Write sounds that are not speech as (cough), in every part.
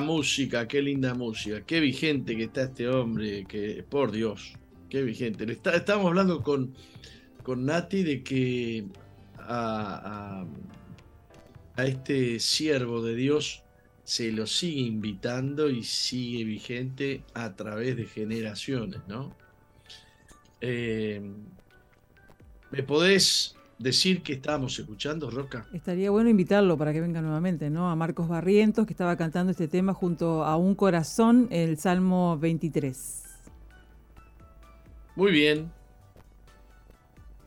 Música, qué linda música, qué vigente que está este hombre, que por Dios, qué vigente. Está, estábamos hablando con, con Nati de que a, a, este siervo de Dios se lo sigue invitando y sigue vigente a través de generaciones, ¿no? Eh, ¿Me podés decir que estábamos escuchando, Roca? Estaría bueno invitarlo para que venga nuevamente, ¿no? A Marcos Barrientos, que estaba cantando este tema junto a Un Corazón, el Salmo 23. Muy bien.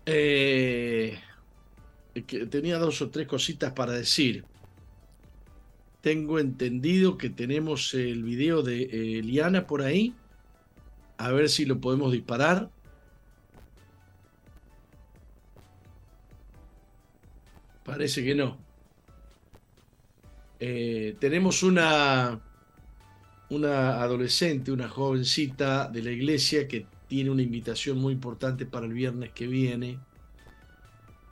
Eh, tenía dos o tres cositas para decir. Tengo entendido que tenemos el video de eh, Liana por ahí. A ver si lo podemos disparar. Parece que no. Eh, tenemos una, una adolescente, una jovencita de la iglesia que tiene una invitación muy importante para el viernes que viene.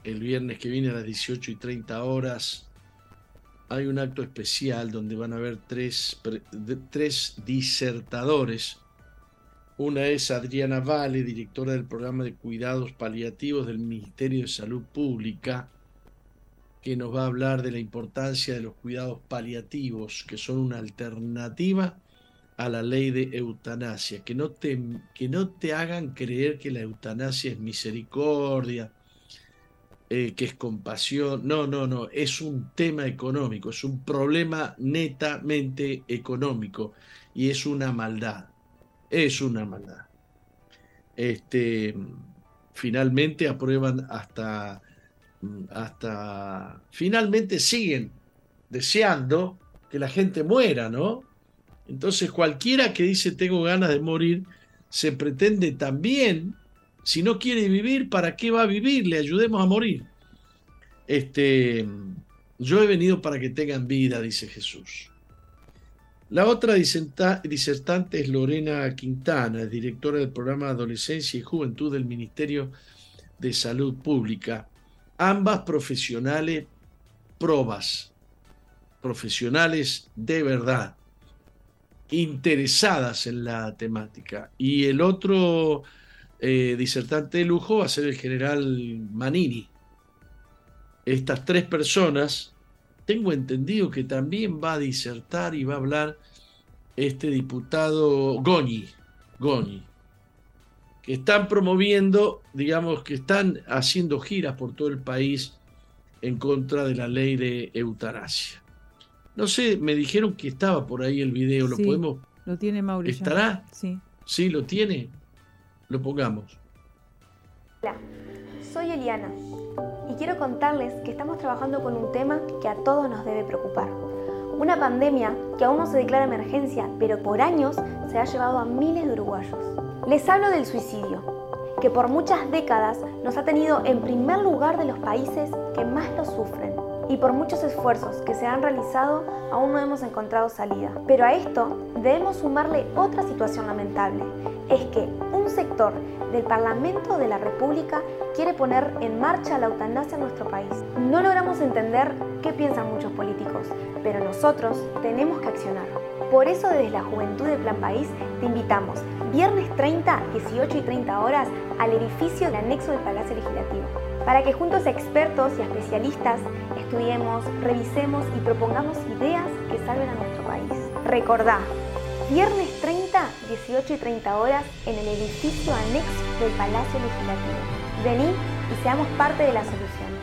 El viernes que viene a las 18 y 30 horas hay un acto especial donde van a haber tres, tres disertadores. Una es Adriana Vale, directora del programa de cuidados paliativos del Ministerio de Salud Pública que nos va a hablar de la importancia de los cuidados paliativos, que son una alternativa a la ley de eutanasia, que no te, que no te hagan creer que la eutanasia es misericordia, eh, que es compasión. No, no, no, es un tema económico, es un problema netamente económico y es una maldad, es una maldad. Este, finalmente aprueban hasta hasta finalmente siguen deseando que la gente muera, ¿no? Entonces cualquiera que dice tengo ganas de morir, se pretende también, si no quiere vivir, ¿para qué va a vivir? Le ayudemos a morir. Este, yo he venido para que tengan vida, dice Jesús. La otra disertante es Lorena Quintana, directora del programa Adolescencia y Juventud del Ministerio de Salud Pública ambas profesionales probas, profesionales de verdad, interesadas en la temática. Y el otro eh, disertante de lujo va a ser el general Manini. Estas tres personas, tengo entendido que también va a disertar y va a hablar este diputado Goñi, Goñi que están promoviendo, digamos, que están haciendo giras por todo el país en contra de la ley de eutanasia. No sé, me dijeron que estaba por ahí el video, ¿lo podemos? Lo tiene Mauricio. ¿Estará? Sí. Sí, lo tiene. Lo pongamos. Hola, soy Eliana y quiero contarles que estamos trabajando con un tema que a todos nos debe preocupar. Una pandemia que aún no se declara emergencia, pero por años se ha llevado a miles de uruguayos. Les hablo del suicidio, que por muchas décadas nos ha tenido en primer lugar de los países que más lo sufren. Y por muchos esfuerzos que se han realizado, aún no hemos encontrado salida. Pero a esto debemos sumarle otra situación lamentable. Es que un sector del Parlamento de la República quiere poner en marcha la eutanasia en nuestro país. No logramos entender qué piensan muchos políticos, pero nosotros tenemos que accionar. Por eso desde la Juventud de Plan País te invitamos viernes 30, 18 y 30 horas al edificio del anexo del Palacio Legislativo, para que juntos expertos y especialistas estudiemos, revisemos y propongamos ideas que salven a nuestro país. Recordá, viernes 30, 18 y 30 horas en el edificio anexo del Palacio Legislativo. Vení y seamos parte de la solución.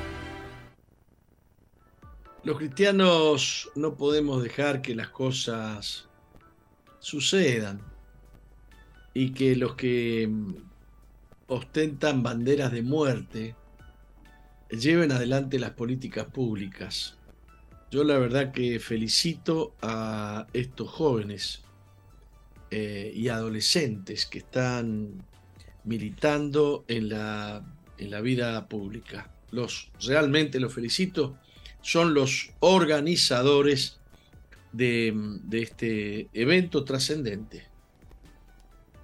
Los cristianos no podemos dejar que las cosas sucedan y que los que mm, ostentan banderas de muerte lleven adelante las políticas públicas. Yo la verdad que felicito a estos jóvenes eh, y adolescentes que están militando en la, en la vida pública. Los, realmente los felicito, son los organizadores de, de este evento trascendente.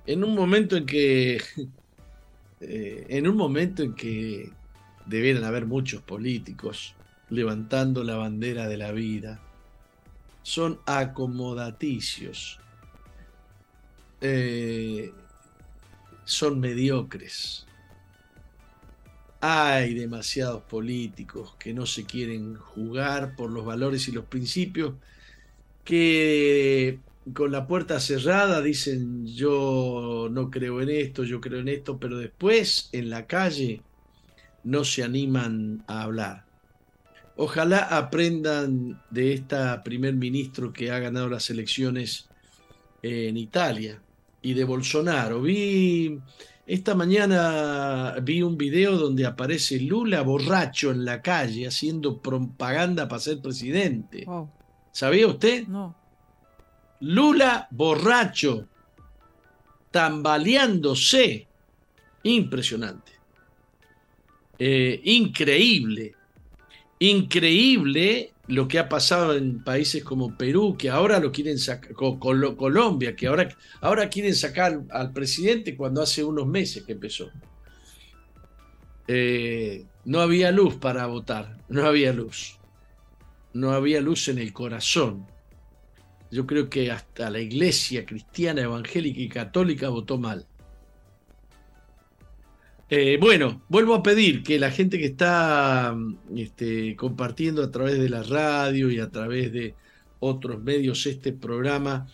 En un momento en que, (laughs) eh, en un momento en que debieran haber muchos políticos levantando la bandera de la vida, son acomodaticios, eh, son mediocres. Hay demasiados políticos que no se quieren jugar por los valores y los principios, que con la puerta cerrada dicen yo no creo en esto, yo creo en esto, pero después en la calle no se animan a hablar. Ojalá aprendan de esta primer ministro que ha ganado las elecciones en Italia y de Bolsonaro. Vi esta mañana vi un video donde aparece Lula borracho en la calle haciendo propaganda para ser presidente. ¿Sabía usted? No. Lula borracho, tambaleándose. Impresionante. Eh, increíble. Increíble lo que ha pasado en países como Perú, que ahora lo quieren sacar, Colombia, que ahora, ahora quieren sacar al presidente cuando hace unos meses que empezó. Eh, no había luz para votar, no había luz. No había luz en el corazón. Yo creo que hasta la iglesia cristiana, evangélica y católica votó mal. Eh, bueno, vuelvo a pedir que la gente que está mm, este, compartiendo a través de la radio y a través de otros medios este programa,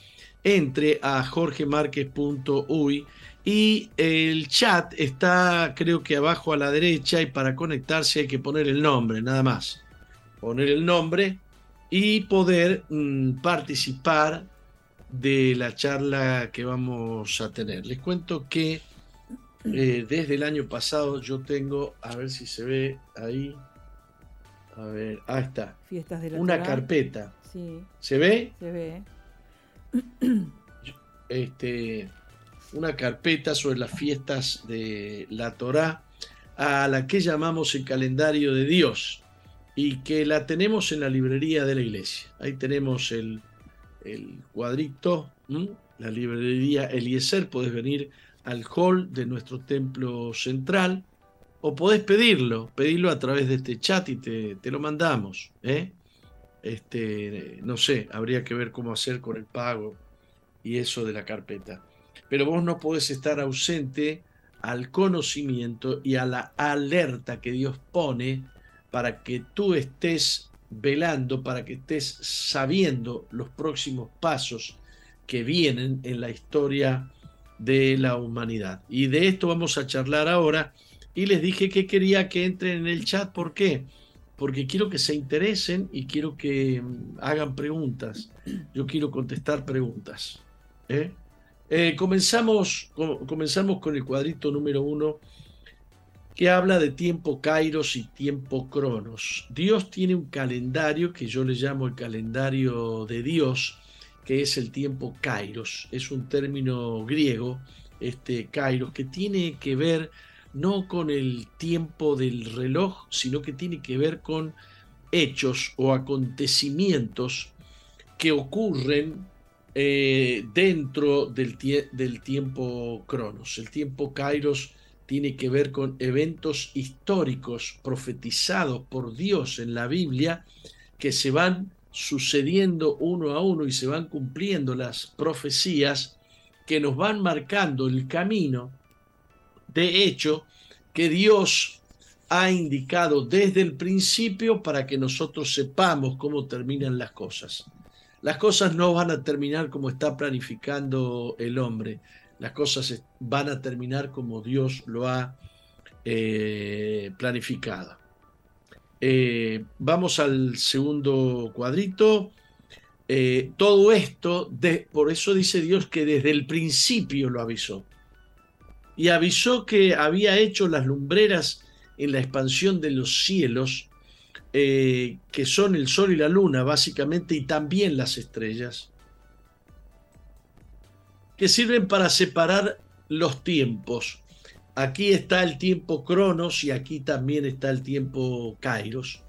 entre a jorgemarquez.uy y el chat está creo que abajo a la derecha y para conectarse hay que poner el nombre, nada más. Poner el nombre y poder mm, participar de la charla que vamos a tener. Les cuento que eh, desde el año pasado yo tengo, a ver si se ve ahí, a ver, ahí está, una carpeta. ¿Se ve? Se ve. (clears throat) Este, una carpeta sobre las fiestas de la Torá, a la que llamamos el calendario de Dios y que la tenemos en la librería de la iglesia. Ahí tenemos el, el cuadrito, la librería Eliezer, podés venir al hall de nuestro templo central o podés pedirlo, pedirlo a través de este chat y te, te lo mandamos. ¿eh? Este, no sé, habría que ver cómo hacer con el pago y eso de la carpeta. Pero vos no podés estar ausente al conocimiento y a la alerta que Dios pone para que tú estés velando, para que estés sabiendo los próximos pasos que vienen en la historia de la humanidad. Y de esto vamos a charlar ahora. Y les dije que quería que entren en el chat. ¿Por qué? Porque quiero que se interesen y quiero que mm, hagan preguntas. Yo quiero contestar preguntas. ¿eh? Eh, comenzamos, comenzamos con el cuadrito número uno que habla de tiempo Kairos y tiempo Cronos. Dios tiene un calendario que yo le llamo el calendario de Dios, que es el tiempo Kairos. Es un término griego, este Kairos, que tiene que ver no con el tiempo del reloj, sino que tiene que ver con hechos o acontecimientos que ocurren eh, dentro del, del, tiempo Cronos. El tiempo Kairos tiene que ver con eventos históricos profetizados por Dios en la Biblia que se van sucediendo uno a uno y se van cumpliendo las profecías que nos van marcando el camino de hecho que Dios ha indicado desde el principio para que nosotros sepamos cómo terminan las cosas. Las cosas no van a terminar como está planificando el hombre, las cosas van a terminar como Dios lo ha eh, planificado. Eh, vamos al segundo cuadrito. Eh, todo esto, por eso dice Dios que desde el principio lo avisó. Y avisó que había hecho las lumbreras en la expansión de los cielos que son el Sol y la Luna, básicamente, y también las estrellas, que sirven para separar los tiempos. Aquí está el tiempo Cronos y aquí también está el tiempo Kairos,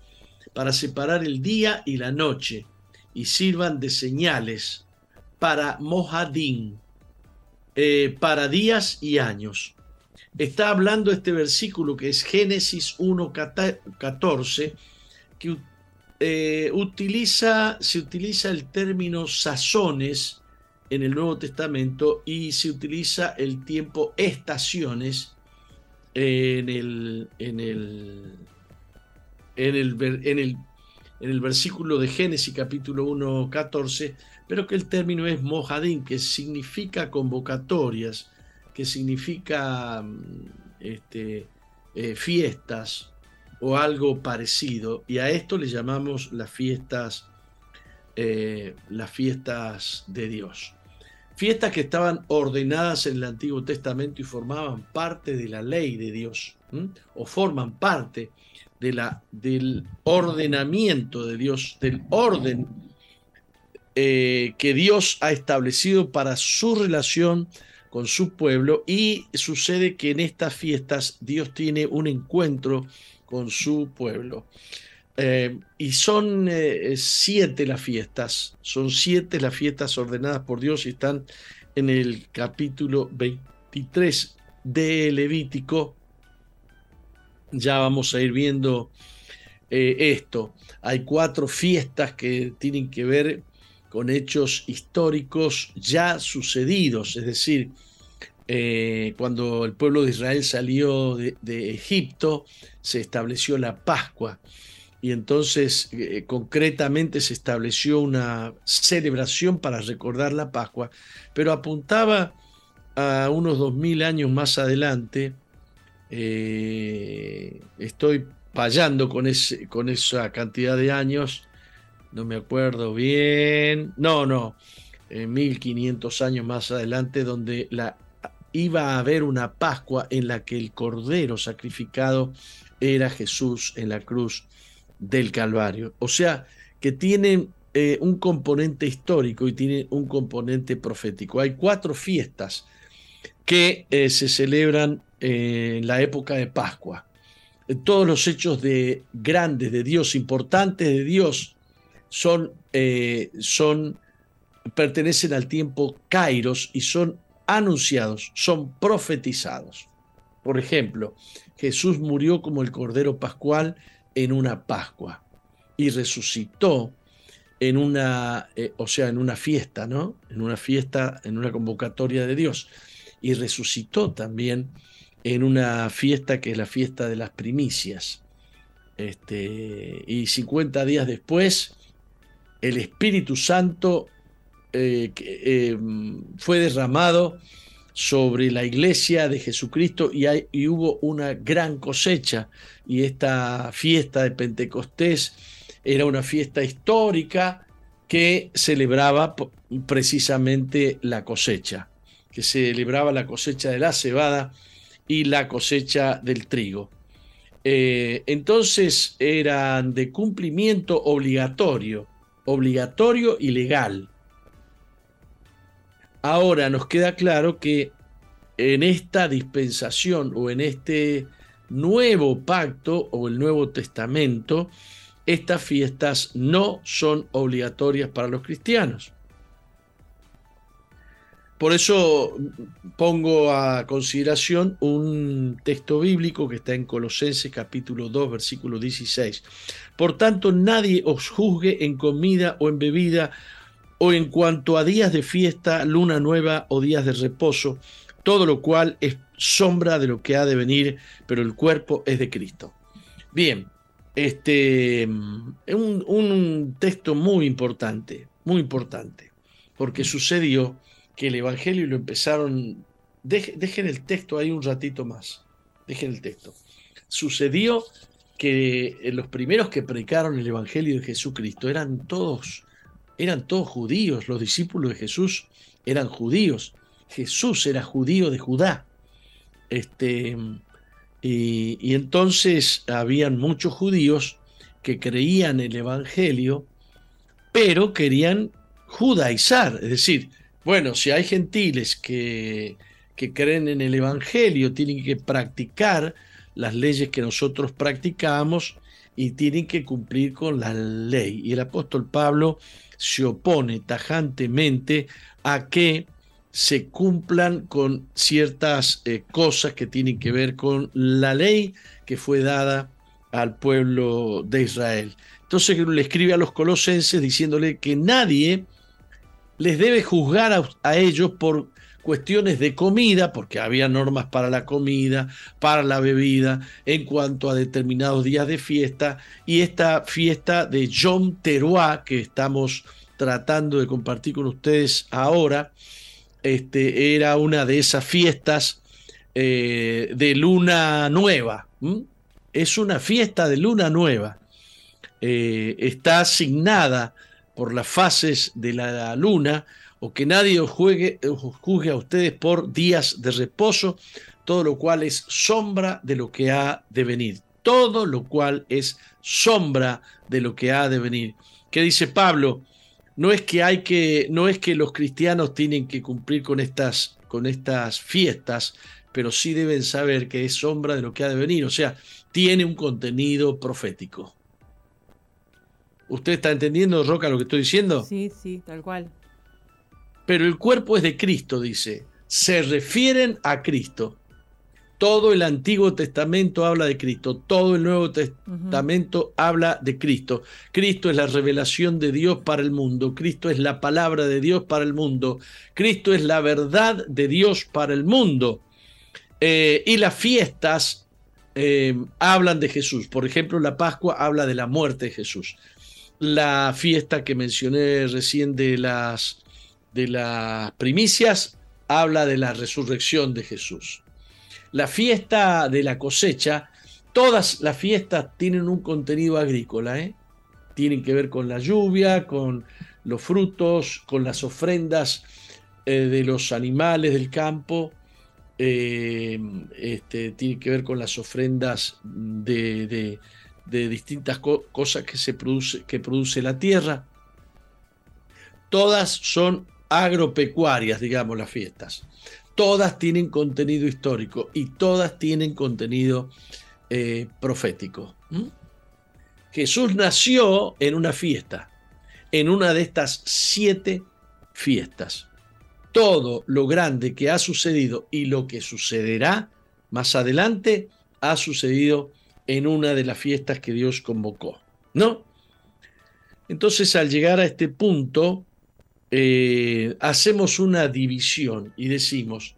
para separar el día y la noche, y sirvan de señales para Mohadin, eh, para días y años. Está hablando este versículo que es Génesis 1.14, que eh, utiliza, se utiliza el término sazones en el Nuevo Testamento y se utiliza el tiempo estaciones en el, en el, en el, en el, en el versículo de Génesis capítulo 1, 14, pero que el término es mojadín, que significa convocatorias, que significa mm, este, eh, fiestas, o algo parecido. Y a esto le llamamos las fiestas, eh, las fiestas de Dios. Fiestas que estaban ordenadas en el Antiguo Testamento y formaban parte de la ley de Dios, o forman parte del ordenamiento de Dios, del orden eh, que Dios ha establecido para su relación con su pueblo y sucede que en estas fiestas Dios tiene un encuentro con su pueblo. Eh, y son eh, siete las fiestas, son siete las fiestas ordenadas por Dios y están en el capítulo 23 de Levítico. Ya vamos a ir viendo eh, esto. Hay cuatro fiestas que tienen que ver con hechos históricos ya sucedidos, es decir, cuando el pueblo de Israel salió de, Egipto, se estableció la Pascua. Y entonces eh, concretamente se estableció una celebración para recordar la Pascua, pero apuntaba a unos dos mil años más adelante. Eh, estoy fallando con, ese, con esa cantidad de años, no me acuerdo bien. No, no, 1500 años más adelante, donde iba a haber una Pascua en la que el cordero sacrificado era Jesús en la cruz del Calvario. O sea, que tiene eh, un componente histórico y tiene un componente profético. Hay cuatro fiestas que eh, se celebran en la época de Pascua. Todos los hechos de grandes de Dios, importantes de Dios, son, eh, son pertenecen al tiempo Kairos y son anunciados, son profetizados. Por ejemplo, Jesús murió como el Cordero Pascual en una Pascua y resucitó en una, eh, o sea, en una fiesta, ¿no? En una fiesta, en una convocatoria de Dios. Y resucitó también en una fiesta que es la fiesta de las primicias. Este, y 50 días después, el Espíritu Santo eh, eh, fue derramado sobre la iglesia de Jesucristo y, y, hubo una gran cosecha. Y esta fiesta de Pentecostés era una fiesta histórica que celebraba precisamente la cosecha, que celebraba la cosecha de la cebada y la cosecha del trigo. Eh, entonces eran de cumplimiento obligatorio, obligatorio y legal. Ahora nos queda claro que en esta dispensación o en este nuevo pacto o el Nuevo Testamento, estas fiestas no son obligatorias para los cristianos. Por eso pongo a consideración un texto bíblico que está en Colosenses capítulo 2 versículo 16. Por tanto, nadie os juzgue en comida o en bebida o en cuanto a días de fiesta, luna nueva o días de reposo, todo lo cual es sombra de lo que ha de venir, pero el cuerpo es de Cristo. Bien, este un, un texto muy importante, muy importante, porque sucedió que el Evangelio lo empezaron, dejen el texto ahí un ratito más, dejen el texto. Sucedió que los primeros que predicaron el Evangelio de Jesucristo eran todos eran todos judíos, los discípulos de Jesús eran judíos, Jesús era judío de Judá. Este, y, entonces habían muchos judíos que creían el Evangelio, pero querían judaizar, es decir, bueno, si hay gentiles que, que creen en el Evangelio, tienen que practicar las leyes que nosotros practicamos y tienen que cumplir con la ley. Y el apóstol Pablo se opone tajantemente a que se cumplan con ciertas eh, cosas que tienen que ver con la ley que fue dada al pueblo de Israel. Entonces le escribe a los colosenses diciéndole que nadie les debe juzgar a, a ellos por cuestiones de comida, porque había normas para la comida, para la bebida, en cuanto a determinados días de fiesta, y esta fiesta de Yom Teruah que estamos tratando de compartir con ustedes ahora, este, era una de esas fiestas eh, de luna nueva. Es una fiesta de luna nueva. Eh, está asignada por las fases de la luna o que nadie os, juegue, os juzgue a ustedes por días de reposo, todo lo cual es sombra de lo que ha de venir. Todo lo cual es sombra de lo que ha de venir. ¿Qué dice Pablo? No es que hay que, no es que los cristianos tienen que cumplir con estas, con estas fiestas, pero sí deben saber que es sombra de lo que ha de venir. O sea, tiene un contenido profético. ¿Usted está entendiendo, Roca, lo que estoy diciendo? Sí, sí, tal cual pero el cuerpo es de Cristo, dice. Se refieren a Cristo. Todo el Antiguo Testamento habla de Cristo, todo el Nuevo Testamento habla de Cristo. Cristo es la revelación de Dios para el mundo, Cristo es la palabra de Dios para el mundo, Cristo es la verdad de Dios para el mundo. Eh, y las fiestas eh, hablan de Jesús. Por ejemplo, la Pascua habla de la muerte de Jesús. La fiesta que mencioné recién de las de las primicias habla de la resurrección de Jesús. La fiesta de la cosecha, todas las fiestas tienen un contenido agrícola, ¿eh? tienen que ver con la lluvia, con los frutos, con las ofrendas eh, de los animales del campo, eh, este, tiene que ver con las ofrendas de, distintas cosas que, se produce, que produce la tierra. Todas son agropecuarias, digamos, las fiestas. Todas tienen contenido histórico y todas tienen contenido eh, profético. Jesús nació en una fiesta, en una de estas siete fiestas. Todo lo grande que ha sucedido y lo que sucederá más adelante ha sucedido en una de las fiestas que Dios convocó, ¿no? Entonces, al llegar a este punto, eh, hacemos una división y decimos,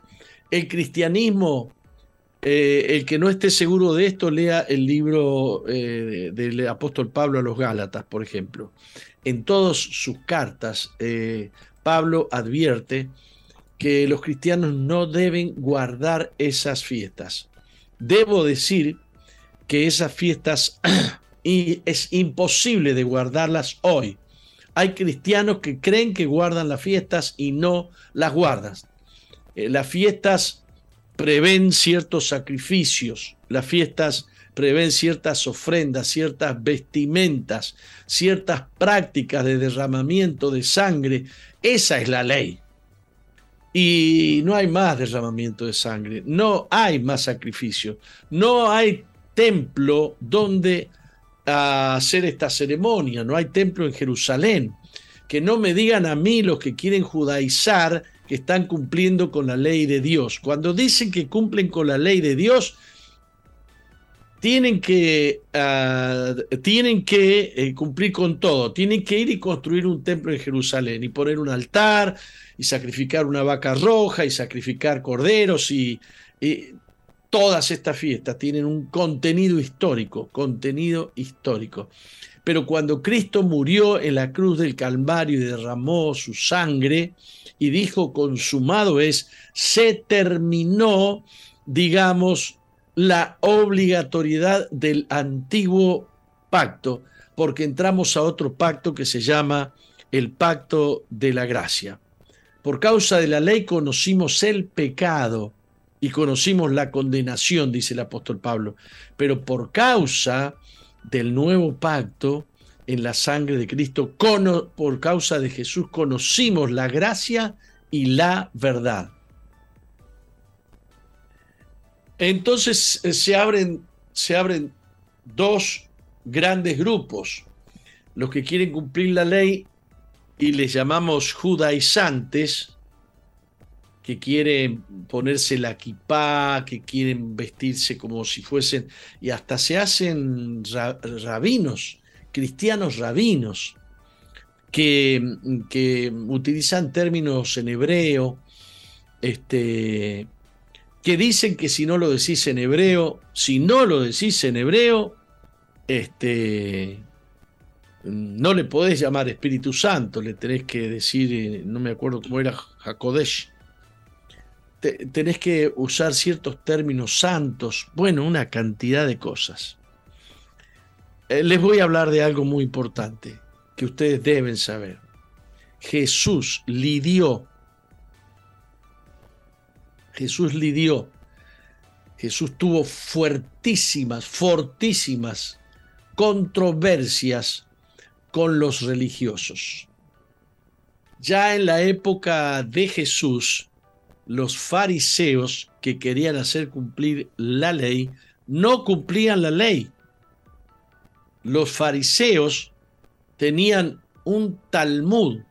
el cristianismo, eh, el que no esté seguro de esto, lea el libro eh, del apóstol Pablo a los Gálatas, por ejemplo. En todas sus cartas, Pablo advierte que los cristianos no deben guardar esas fiestas. Debo decir que esas fiestas (clears throat) es imposible de guardarlas hoy hay cristianos que creen que guardan las fiestas y no las guardan. Eh, las fiestas prevén ciertos sacrificios, las fiestas prevén ciertas ofrendas, ciertas vestimentas, ciertas prácticas de derramamiento de sangre. Esa es la ley. Y no hay más derramamiento de sangre, no hay más sacrificio, no hay templo donde a hacer esta ceremonia, no hay templo en Jerusalén. Que no me digan a mí los que quieren judaizar que están cumpliendo con la ley de Dios. Cuando dicen que cumplen con la ley de Dios, tienen que, ah, tienen que eh, cumplir con todo. Tienen que ir y construir un templo en Jerusalén y poner un altar y sacrificar una vaca roja y sacrificar corderos y todas estas fiestas tienen un contenido histórico, contenido histórico. Pero cuando Cristo murió en la cruz del Calvario y derramó su sangre y dijo consumado es, se terminó, digamos, la obligatoriedad del antiguo pacto, porque entramos a otro pacto que se llama el pacto de la gracia. Por causa de la ley conocimos el pecado y conocimos la condenación, dice el apóstol Pablo, pero por causa del nuevo pacto en la sangre de Cristo. por causa de Jesús conocimos la gracia y la verdad. Entonces eh, se abren, se abren dos grandes grupos, los que quieren cumplir la ley y les llamamos judaizantes, que quieren ponerse la kipá, que quieren vestirse como si fuesen, y hasta se hacen rabinos, cristianos rabinos, que, que, utilizan términos en hebreo, este, que dicen que si no lo decís en hebreo, si no lo decís en hebreo, este, no le podés llamar Espíritu Santo, le tenés que decir, eh, no me acuerdo cómo era, Hakodesh. Tenés que usar ciertos términos santos, bueno, una cantidad de cosas. Eh, les voy a hablar de algo muy importante que ustedes deben saber. Jesús lidió, Jesús lidió, Jesús tuvo fuertísimas, fortísimas controversias con los religiosos. Ya en la época de Jesús, los fariseos que querían hacer cumplir la ley no cumplían la ley. Los fariseos tenían un Talmud,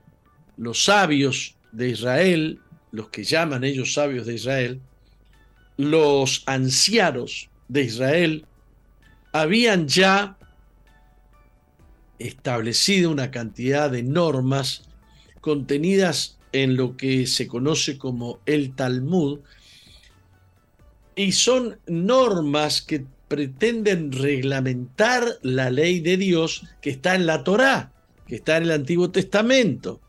los sabios de Israel, los que llaman ellos sabios de Israel, los ancianos de Israel, habían ya establecido una cantidad de normas contenidas en lo que se conoce como el Talmud, y son normas que pretenden reglamentar la ley de Dios que está en la Torá, que está en el Antiguo Testamento.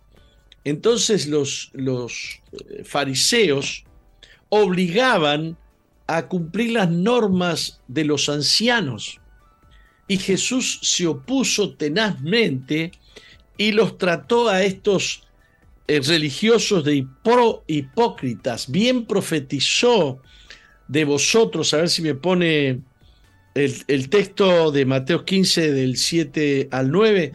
Entonces los, los eh, fariseos obligaban a cumplir las normas de los ancianos y Jesús se opuso tenazmente y los trató a estos eh, religiosos de hipócritas. Bien profetizó de vosotros, a ver si me pone el, el, texto de Mateo 15 del 7 al 9.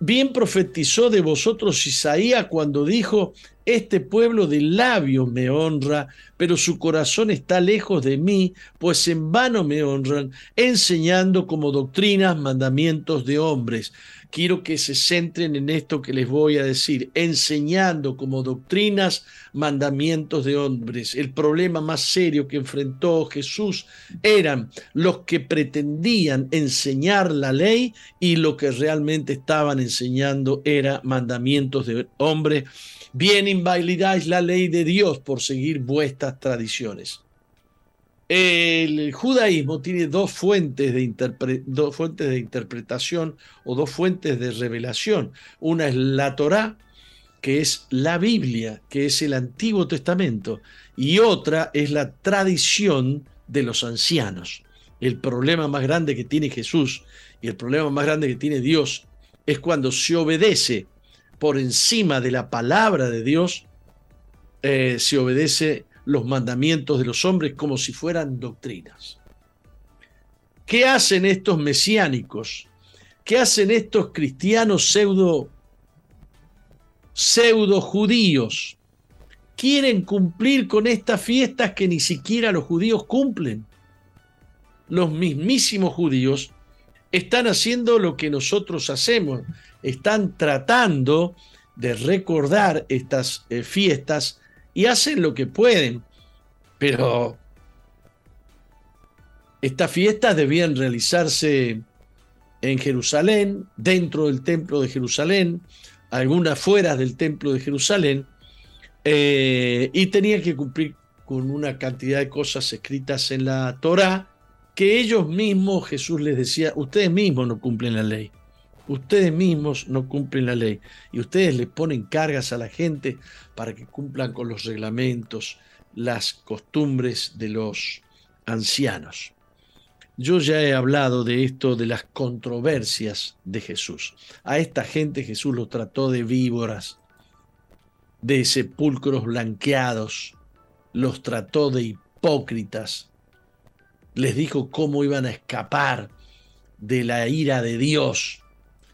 Bien profetizó de vosotros Isaías cuando dijo, este pueblo de labios me honra, pero su corazón está lejos de mí, pues en vano me honran, enseñando como doctrinas mandamientos de hombres quiero que se centren en esto que les voy a decir, enseñando como doctrinas mandamientos de hombres. El problema más serio que enfrentó Jesús eran los que pretendían enseñar la ley y lo que realmente estaban enseñando era mandamientos de hombres. Bien invalidáis la ley de Dios por seguir vuestras tradiciones. El judaísmo tiene dos fuentes, de dos fuentes de interpretación o dos fuentes de revelación. Una es la Torá, que es la Biblia, que es el Antiguo Testamento, y otra es la tradición de los ancianos. El problema más grande que tiene Jesús y el problema más grande que tiene Dios es cuando se obedece por encima de la palabra de Dios, eh, se obedece los mandamientos de los hombres como si fueran doctrinas. ¿Qué hacen estos mesiánicos? ¿Qué hacen estos cristianos pseudo, pseudo judíos? Quieren cumplir con estas fiestas que ni siquiera los judíos cumplen. Los mismísimos judíos están haciendo lo que nosotros hacemos, están tratando de recordar estas eh, fiestas y hacen lo que pueden. Pero estas fiestas debían realizarse en Jerusalén, dentro del templo de Jerusalén, algunas fuera del templo de Jerusalén, eh, y tenían que cumplir con una cantidad de cosas escritas en la Torá que ellos mismos, Jesús les decía, ustedes mismos no cumplen la ley. Ustedes mismos no cumplen la ley y ustedes le ponen cargas a la gente para que cumplan con los reglamentos, las costumbres de los ancianos. Yo ya he hablado de esto, de las controversias de Jesús. A esta gente Jesús los trató de víboras, de sepulcros blanqueados, los trató de hipócritas, les dijo cómo iban a escapar de la ira de Dios.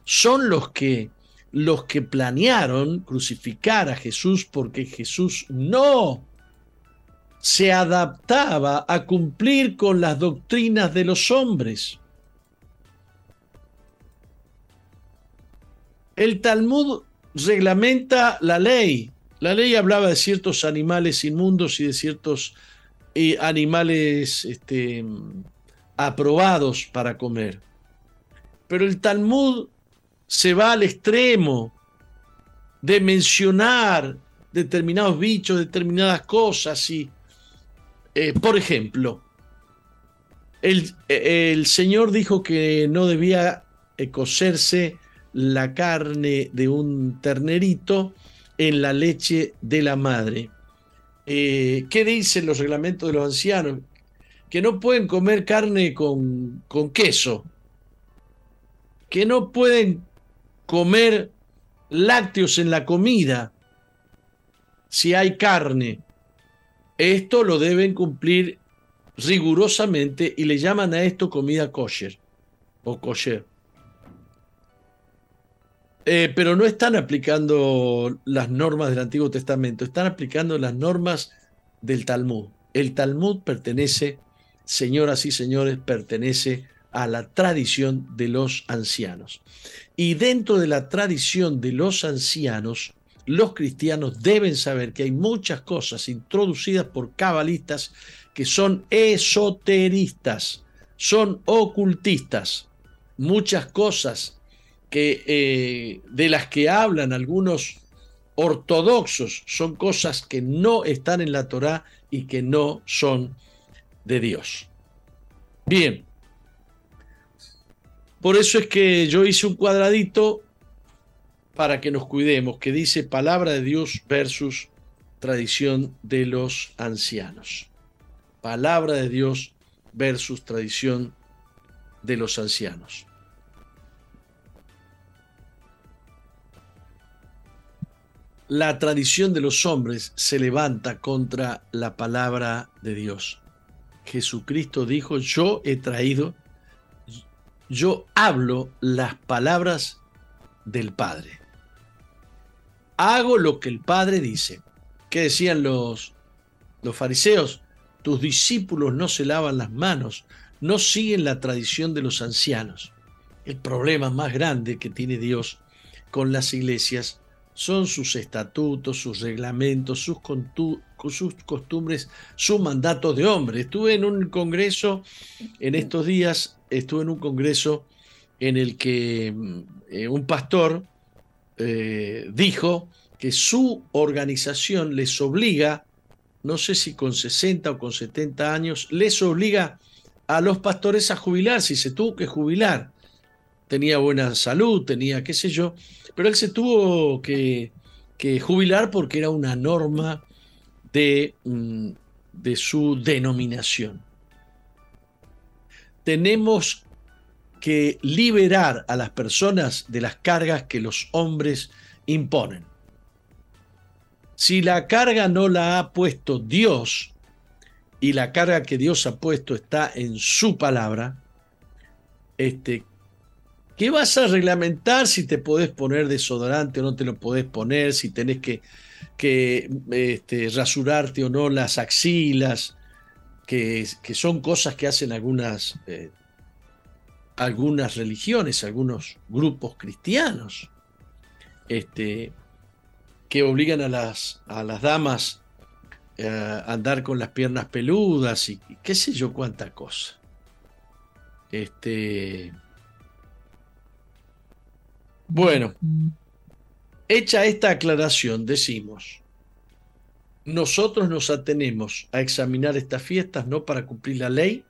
Son los que los que planearon crucificar a Jesús porque Jesús no se adaptaba a cumplir con las doctrinas de los hombres. El Talmud reglamenta la ley. La ley hablaba de ciertos animales inmundos y de ciertos animales este, aprobados para comer. Pero el Talmud se va al extremo de mencionar determinados bichos, determinadas cosas. Y, eh, por ejemplo, el, el, Señor dijo que no debía eh, cocerse la carne de un ternerito en la leche de la madre. Eh, ¿Qué dicen los reglamentos de los ancianos? Que no pueden comer carne con, con queso, que no pueden comer lácteos en la comida si hay carne. Esto lo deben cumplir rigurosamente y le llaman a esto comida kosher o kosher. Eh, pero no están aplicando las normas del Antiguo Testamento, están aplicando las normas del Talmud. El Talmud pertenece, señoras y señores, pertenece a la tradición de los ancianos. Y dentro de la tradición de los ancianos, los cristianos deben saber que hay muchas cosas introducidas por cabalistas que son esoteristas, son ocultistas. Muchas cosas que, eh, de las que hablan algunos ortodoxos son cosas que no están en la Torá y que no son de Dios. Bien, por eso es que yo hice un cuadradito para que nos cuidemos, que dice palabra de Dios versus tradición de los ancianos. Palabra de Dios versus tradición de los ancianos. La tradición de los hombres se levanta contra la palabra de Dios. Jesucristo dijo, yo he traído, yo hablo las palabras del Padre. Hago lo que el Padre dice. ¿Qué decían los, los fariseos? Tus discípulos no se lavan las manos, no siguen la tradición de los ancianos. El problema más grande que tiene Dios con las iglesias son sus estatutos, sus reglamentos, sus, sus costumbres, su mandato de hombre. Estuve en un congreso, en estos días, estuve en un congreso en el que mm, eh, un pastor eh, dijo que su organización les obliga, no sé si con 60 o con 70 años, les obliga a los pastores a jubilarse y se tuvo que jubilar. Tenía buena salud, tenía qué sé yo, pero él se tuvo que, jubilar porque era una norma de, mm, de su denominación. Tenemos que liberar a las personas de las cargas que los hombres imponen. Si la carga no la ha puesto Dios y la carga que Dios ha puesto está en su palabra, este, ¿Qué vas a reglamentar si te podés poner desodorante o no te lo podés poner? Si tenés que, este, rasurarte o no las axilas, que, son cosas que hacen algunas, eh, religiones, algunos grupos cristianos, este, que obligan a las, damas eh, a andar con las piernas peludas y qué sé yo cuánta cosa. Este bueno, hecha esta aclaración, decimos, nosotros nos atenemos a examinar estas fiestas no para cumplir la ley,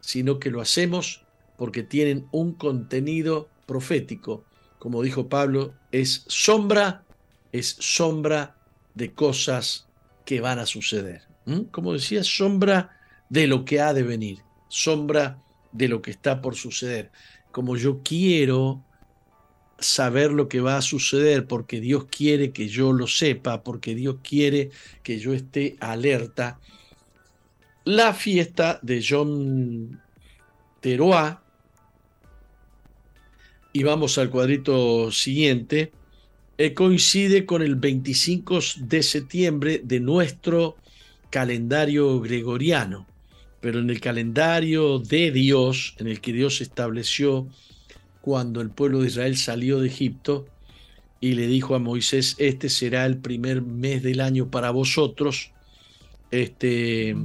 sino que lo hacemos porque tienen un contenido profético. Como dijo Pablo, es sombra, es sombra de cosas que van a suceder. Como decía, sombra de lo que ha de venir, sombra de lo que está por suceder. Como yo quiero saber lo que va a suceder porque Dios quiere que yo lo sepa, porque Dios quiere que yo esté alerta. La fiesta de John Teroa y vamos al cuadrito siguiente, eh, coincide con el 25 de septiembre de nuestro calendario gregoriano, pero en el calendario de Dios, en el que Dios estableció cuando el pueblo de Israel salió de Egipto y le dijo a Moisés, este será el primer mes del año para vosotros. Este,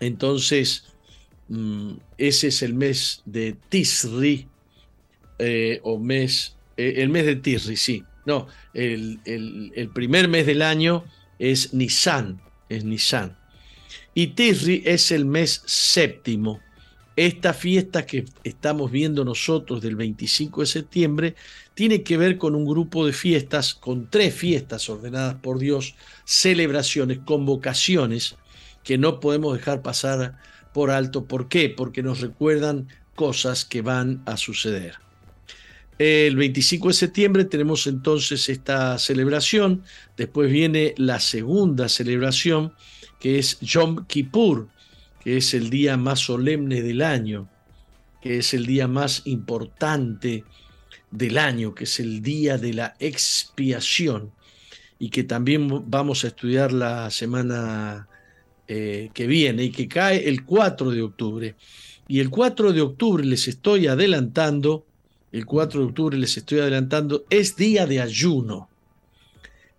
entonces, mm, ese es el mes de Tisri, eh, o mes, eh, el mes de Tisri, sí. No, el, el, primer mes del año es Nisan, es Nisan. Y Tisri es el mes séptimo. Esta fiesta que estamos viendo nosotros del 25 de septiembre tiene que ver con un grupo de fiestas, con tres fiestas ordenadas por Dios, celebraciones, convocaciones que no podemos dejar pasar por alto. ¿Por qué? Porque nos recuerdan cosas que van a suceder. El 25 de septiembre tenemos entonces esta celebración, después viene la segunda celebración que es Yom Kippur, que es el día más solemne del año, que es el día más importante del año, que es el día de la expiación y que también vamos a estudiar la semana eh, que viene y que cae el 4 de octubre. Y el 4 de octubre les estoy adelantando, el 4 de octubre les estoy adelantando, es día de ayuno,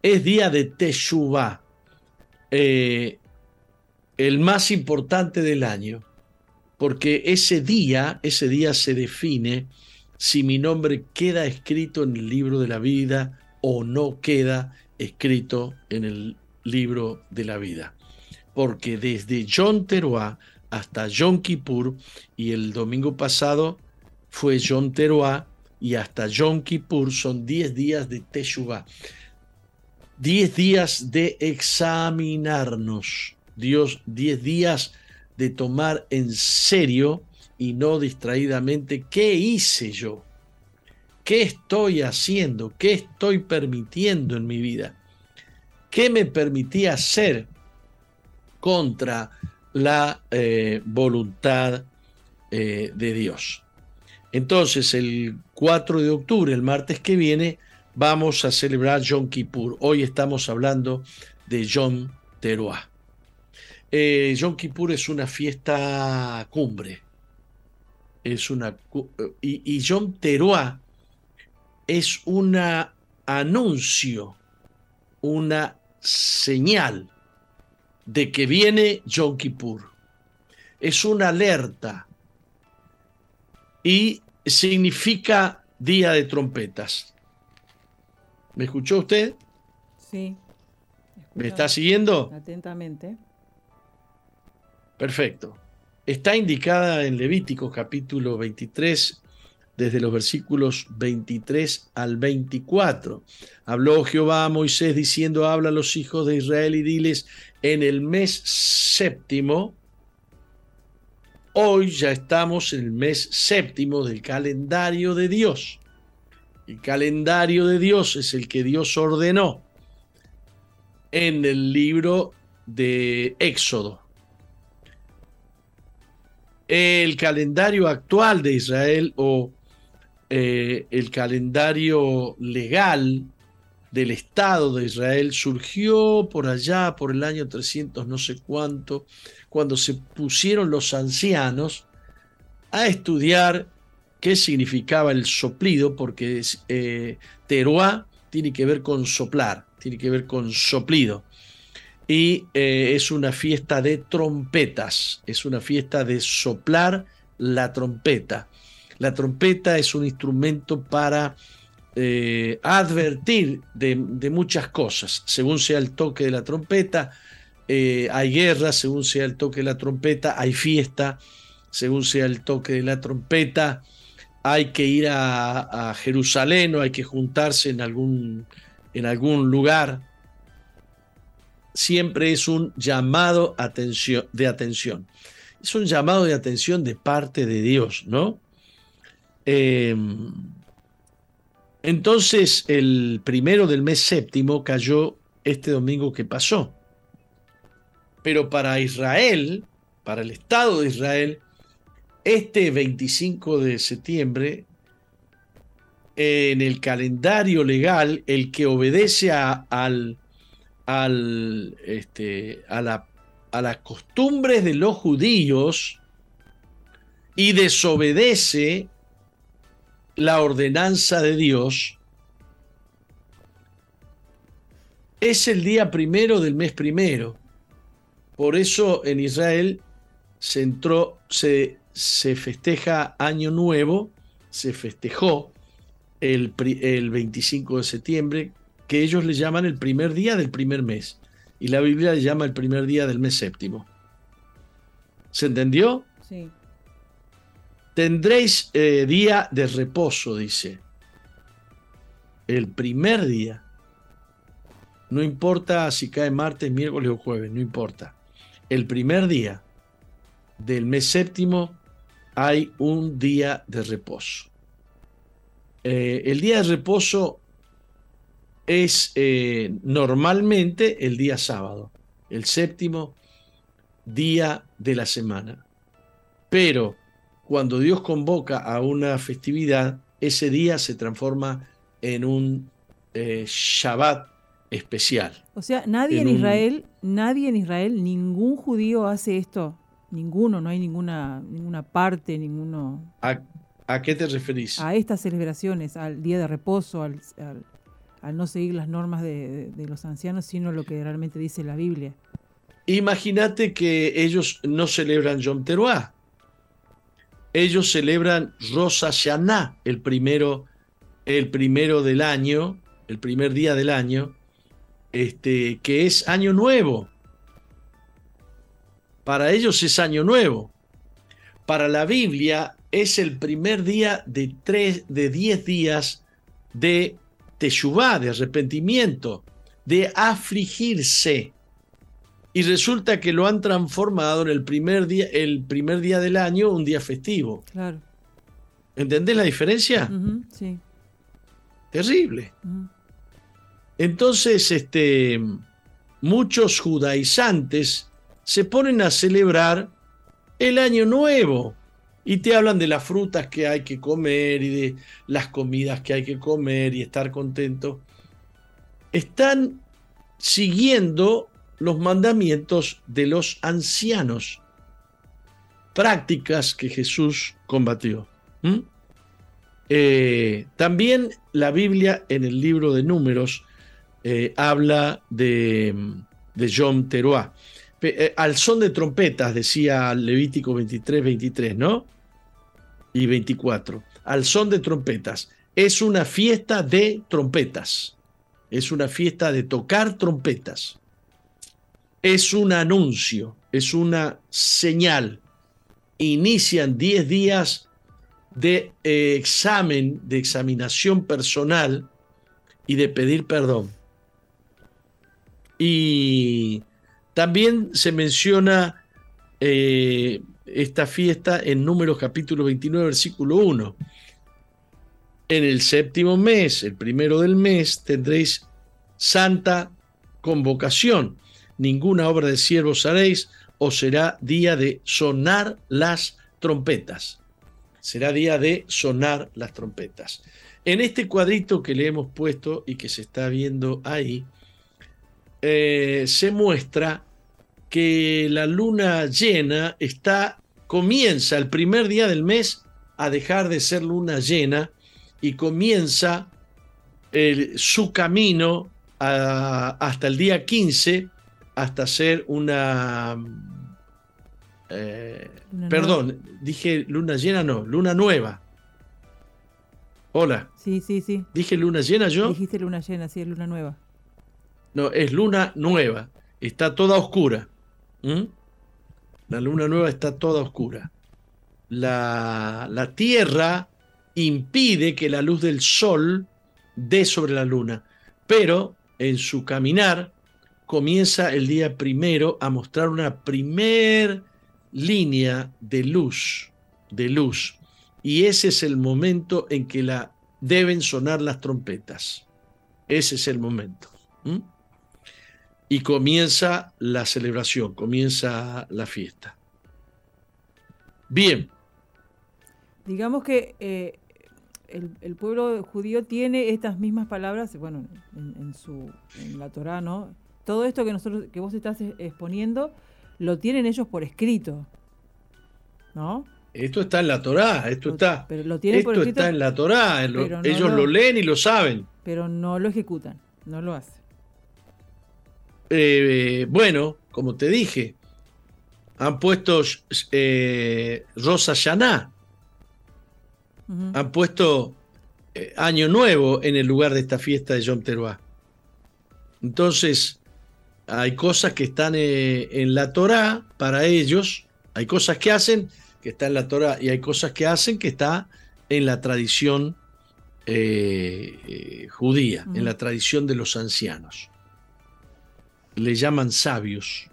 es día de Teshuvah. Eh, el más importante del año, porque ese día, ese día se define si mi nombre queda escrito en el libro de la vida o no queda escrito en el libro de la vida. Porque desde John Teruá hasta Yom Kippur, y el domingo pasado fue John Teruá, y hasta Yom Kippur son 10 días de Teshuvah. 10 días de examinarnos Dios, diez días de tomar en serio y no distraídamente qué hice yo, qué estoy haciendo, qué estoy permitiendo en mi vida, qué me permití hacer contra la eh, voluntad eh, de Dios. Entonces, el 4 de octubre, el martes que viene, vamos a celebrar Yom Kippur. Hoy estamos hablando de Yom Teruah. Eh, Yom Kippur es una fiesta cumbre. Es una, y, y Yom Teruah es un anuncio, una señal de que viene Yom Kippur. Es una alerta y significa día de trompetas. ¿Me escuchó usted? Sí. ¿Me está siguiendo? Atentamente. Perfecto. Está indicada en Levítico capítulo 23, desde los versículos 23 al 24. Habló Jehová a Moisés diciendo, habla a los hijos de Israel y diles, en el mes séptimo, hoy ya estamos en el mes séptimo del calendario de Dios. El calendario de Dios es el que Dios ordenó en el libro de Éxodo el calendario actual de Israel o eh, el calendario legal del Estado de Israel surgió por allá, por el año 300 no sé cuánto, cuando se pusieron los ancianos a estudiar qué significaba el soplido, porque eh, teruá tiene que ver con soplar, tiene que ver con soplido y eh, es una fiesta de trompetas, es una fiesta de soplar la trompeta. La trompeta es un instrumento para eh, advertir de, muchas cosas, según sea el toque de la trompeta. Eh, hay guerra, según sea el toque de la trompeta, hay fiesta, según sea el toque de la trompeta, hay que ir a, Jerusalén o hay que juntarse en algún lugar siempre es un llamado de atención. Es un llamado de atención de parte de Dios, ¿no? Em, entonces, el primero del mes séptimo cayó este domingo que pasó. Pero para Israel, para el Estado de Israel, este 25 de septiembre en el calendario legal, el que obedece al, este, a, la, a las costumbres de los judíos y desobedece la ordenanza de Dios, es el día primero del mes primero. Por eso en Israel se entró, se, se festeja Año Nuevo, se festejó el, el 25 de septiembre, que ellos le llaman el primer día del primer mes. Y la Biblia le llama el primer día del mes séptimo. ¿Se entendió? Sí. Tendréis eh, día de reposo, dice. El primer día. No importa si cae martes, miércoles o jueves, no importa. El primer día del mes séptimo hay un día de reposo. Eh, el día de reposo es eh, normalmente el día sábado, el séptimo día de la semana. Pero cuando Dios convoca a una festividad, ese día se transforma en un eh, Shabbat especial. O sea, nadie en, Israel, nadie en Israel, ningún judío hace esto. Ninguno, no hay ninguna, ninguna parte, ninguno. ¿A, qué te referís? A estas celebraciones, al día de reposo, al, no seguir las normas de, los ancianos, sino lo que realmente dice la Biblia. Imagínate que ellos no celebran Yom Teruah. Ellos celebran Rosh Hashanah, el primero, el primero del año, el primer día del año, este, que es año nuevo. Para ellos es año nuevo. Para la Biblia es el primer día de, tres, de diez días de teshuvá, de arrepentimiento, de afligirse. Y resulta que lo han transformado en el primer día, el primer día del año, un día festivo. Claro. ¿Entendés la diferencia? sí. Terrible. Entonces, este, muchos judaizantes se ponen a celebrar el año nuevo y te hablan de las frutas que hay que comer y de las comidas que hay que comer y estar contento. Están siguiendo los mandamientos de los ancianos, prácticas que Jesús combatió. Eh, también la Biblia en el libro de números eh, habla de, de Yom. Eh, al son de trompetas, decía Levítico 23, 23, ¿no? Y 24. Al son de trompetas. Es una fiesta de trompetas. Es una fiesta de tocar trompetas. Es un anuncio, es una señal. Inician 10 días de eh, examen, de examinación personal y de pedir perdón. Y también se menciona eh, esta fiesta en Números capítulo 29, versículo 1. En el séptimo mes, el primero del mes, tendréis santa convocación. Ninguna obra de siervos haréis, o será día de sonar las trompetas. Será día de sonar las trompetas. En este cuadrito que le hemos puesto y que se está viendo ahí, eh, se muestra que la luna llena está, comienza el primer día del mes a dejar de ser luna llena y comienza su camino hasta el día 15, hasta ser una... Eh, perdón, dije luna llena, no, luna nueva. Hola. Sí, sí, sí. ¿Dije luna llena yo? Dijiste luna llena, sí, es luna nueva. No, es luna nueva. Está toda oscura. La luna nueva está toda oscura. La, la Tierra impide que la luz del Sol dé sobre la luna, pero en su caminar comienza el día primero a mostrar una primer línea de luz, de luz. Y ese es el momento en que la deben sonar las trompetas. Ese es el momento y comienza la celebración, comienza la fiesta. Bien. Digamos que eh, el, pueblo judío tiene estas mismas palabras, bueno, en, su, en la Torá, ¿no? Todo esto que nosotros, que vos estás exponiendo, lo tienen ellos por escrito, ¿no? Esto está en la Torá, esto está. Pero lo tienen esto está en la Torá, ellos lo, leen y lo saben. Pero no lo ejecutan, no lo hacen. Eh, bueno, como te dije, han puesto eh, Rosa Yaná, han puesto eh, Año Nuevo en el lugar de esta fiesta de Yom Teruah. Entonces, hay cosas que están en la Torá para ellos, hay cosas que hacen que está en la Torah y hay cosas que hacen que está en la tradición judía, en la tradición de los ancianos. Le llaman sabios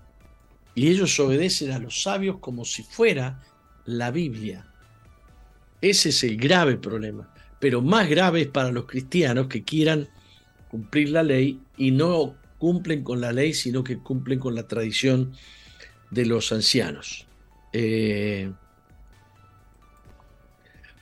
y ellos obedecen a los sabios como si fuera la Biblia. Ese es el grave problema. Pero más grave es para los cristianos que quieran cumplir la ley y no cumplen con la ley, sino que cumplen con la tradición de los ancianos. Eh,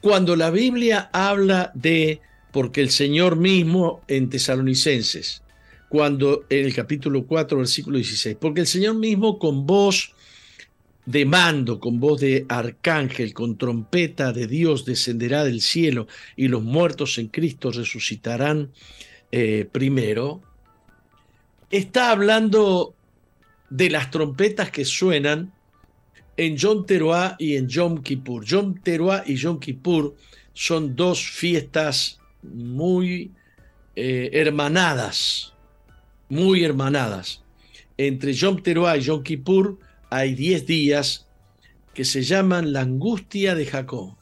cuando la Biblia habla de, porque el Señor mismo en Tesalonicenses, cuando en el capítulo 4, versículo 16, porque el Señor mismo con voz de mando, con voz de arcángel, con trompeta de Dios descenderá del cielo y los muertos en Cristo resucitarán eh, primero, está hablando de las trompetas que suenan en Yom Teruah y en Yom Kippur. Yom Teruah y Yom Kippur son dos fiestas muy eh, hermanadas, muy hermanadas. Entre Yom Teruah y Yom Kippur hay diez días que se llaman la angustia de Jacob.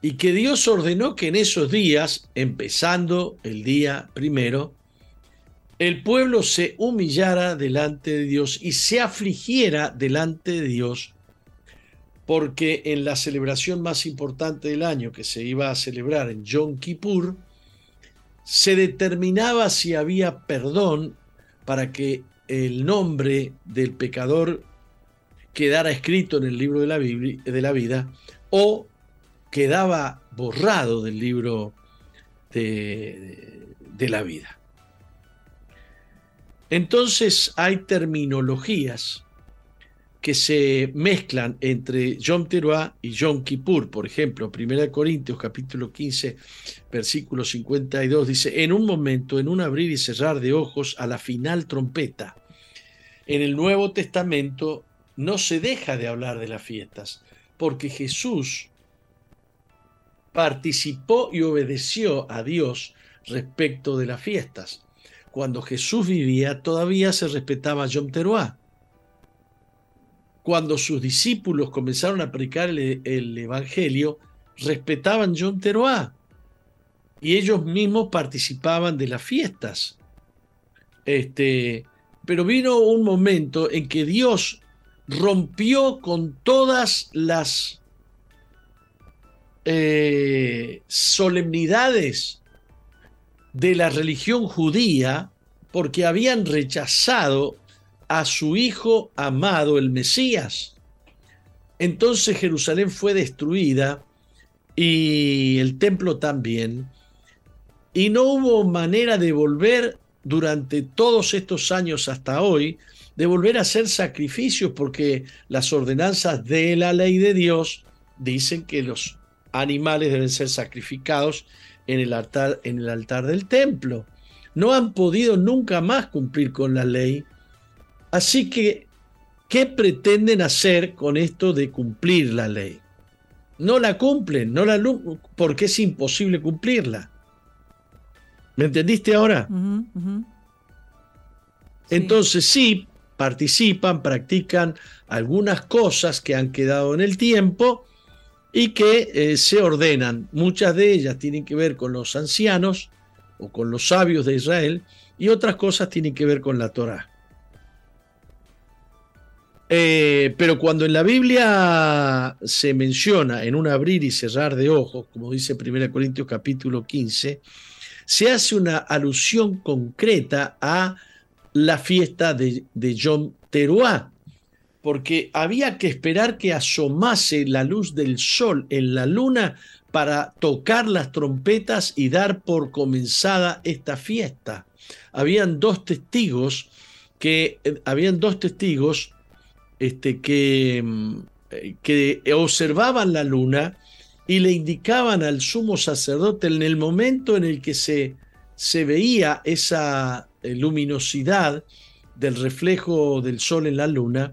Y que Dios ordenó que en esos días, empezando el día primero, el pueblo se humillara delante de Dios y se afligiera delante de Dios, porque en la celebración más importante del año que se iba a celebrar en Yom Kippur, se determinaba si había perdón para que el nombre del pecador quedara escrito en el libro de la, Biblia, de la vida o quedaba borrado del libro de, de la vida. Entonces hay terminologías que se mezclan entre Yom Teruah y Yom Kippur. Por ejemplo, 1 Corintios capítulo 15, versículo 52 dice, en un momento, en un abrir y cerrar de ojos a la final trompeta. En el Nuevo Testamento no se deja de hablar de las fiestas, porque Jesús participó y obedeció a Dios respecto de las fiestas cuando Jesús vivía, todavía se respetaba Yom Teruah. Cuando sus discípulos comenzaron a predicar el, Evangelio, respetaban Yom Teruah. Y ellos mismos participaban de las fiestas. Este, pero vino un momento en que Dios rompió con todas las eh, solemnidades de la religión judía porque habían rechazado a su hijo amado, el Mesías. Entonces Jerusalén fue destruida y el templo también. Y no hubo manera de volver durante todos estos años hasta hoy, de volver a hacer sacrificios porque las ordenanzas de la ley de Dios dicen que los animales deben ser sacrificados en el altar, en el altar del templo. No han podido nunca más cumplir con la ley. Así que, ¿qué pretenden hacer con esto de cumplir la ley? No la cumplen, no la porque es imposible cumplirla. ¿Me entendiste ahora? Entonces sí, participan, practican algunas cosas que han quedado en el tiempo, y que eh, se ordenan. Muchas de ellas tienen que ver con los ancianos o con los sabios de Israel y otras cosas tienen que ver con la Torah. Eh, pero cuando en la Biblia se menciona en un abrir y cerrar de ojos, como dice 1 Corintios capítulo 15, se hace una alusión concreta a la fiesta de, de Yom Teruah, porque había que esperar que asomase la luz del sol en la luna para tocar las trompetas y dar por comenzada esta fiesta. Habían dos testigos que eh, habían dos testigos este, que, mm, eh, que observaban la luna y le indicaban al sumo sacerdote en el momento en el que se, se veía esa eh, luminosidad del reflejo del sol en la luna,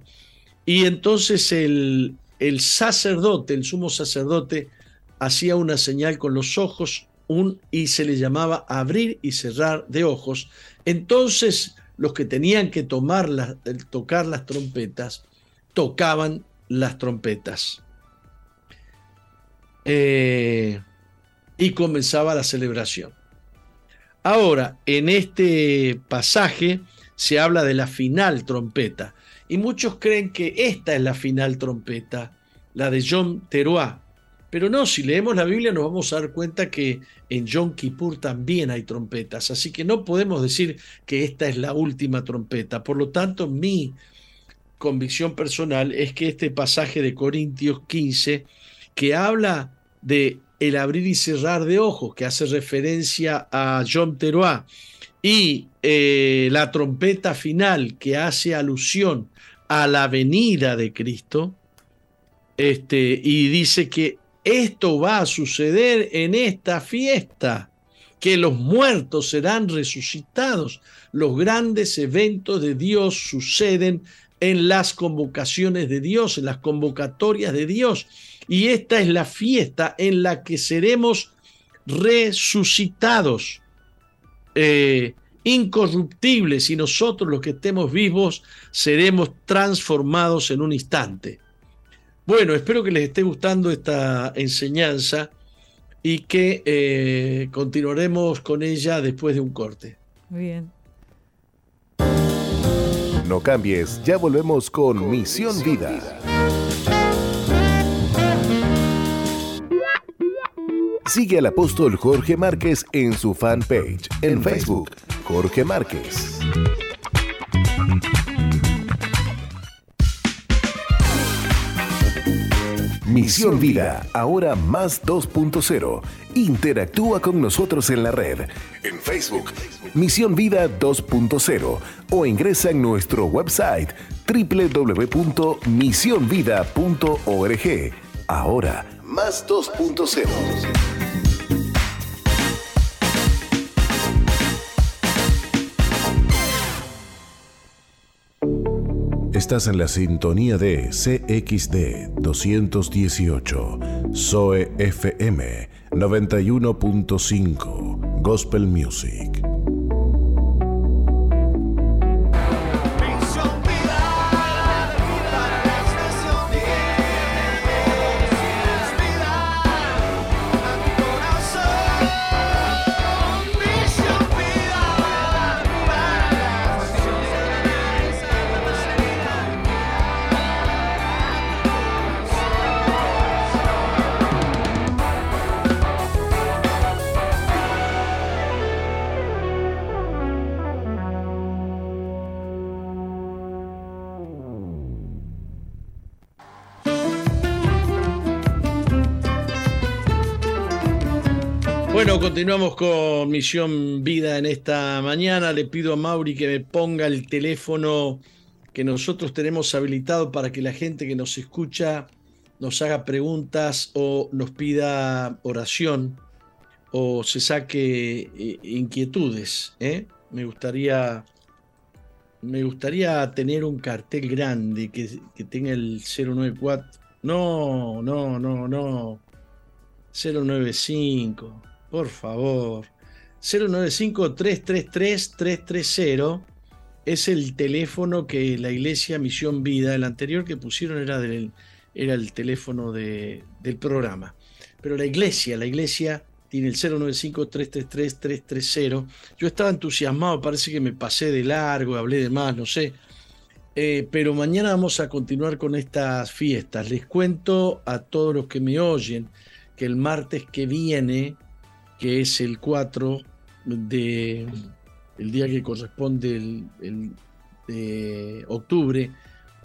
y entonces el, el sacerdote, el sumo sacerdote, hacía una señal con los ojos un, y se le llamaba abrir y cerrar de ojos. Entonces los que tenían que tomar tocar las trompetas, tocaban las trompetas. Eh, y comenzaba la celebración. Ahora, en este pasaje se habla de la final trompeta, y muchos creen que esta es la final trompeta, la de John Teruá. Pero no, si leemos la Biblia nos vamos a dar cuenta que en Yom Kippur también hay trompetas, así que no podemos decir que esta es la última trompeta. Por lo tanto, mi convicción personal es que este pasaje de Corintios 15, que habla de el abrir y cerrar de ojos, que hace referencia a Yom Teruá, y eh, la trompeta final, que hace alusión a la venida de Cristo, este, y dice que esto va a suceder en esta fiesta, que los muertos serán resucitados. Los grandes eventos de Dios suceden en las convocaciones de Dios, en las convocatorias de Dios. Y esta es la fiesta en la que seremos resucitados, eh, incorruptibles, y nosotros los que estemos vivos seremos transformados en un instante. Bueno, espero que les esté gustando esta enseñanza y que eh, continuaremos con ella después de un corte. Muy bien. No cambies, ya volvemos con, Misión, Vida. Sigue al apóstol Jorge Márquez en su fanpage en Facebook, Jorge Márquez. Misión Vida, ahora más 2.0. Interactúa con nosotros en la red, en Facebook, Misión Vida 2.0 o ingresa en nuestro website www.misionvida.org. Ahora, más 2.0. Estás en la sintonía de CXD 218, SOE FM 91.5, Gospel Music. Continuamos con Misión Vida en esta mañana. Le pido a Mauri que me ponga el teléfono que nosotros tenemos habilitado para que la gente que nos escucha nos haga preguntas o nos pida oración o se saque eh, inquietudes. ¿eh? Me gustaría me gustaría tener un cartel grande que, que tenga el 094. No, no, no, no. 095 por favor. 095-333-330 es el teléfono que la iglesia Misión Vida, el anterior que pusieron era, del, era el teléfono del programa. Pero la iglesia, la iglesia tiene el 095-333-330. Yo estaba entusiasmado, parece que me pasé de largo, hablé de más, no sé. Eh, pero mañana vamos a continuar con estas fiestas. Les cuento a todos los que me oyen que el martes que viene que es el 4 de el día que corresponde el, de octubre,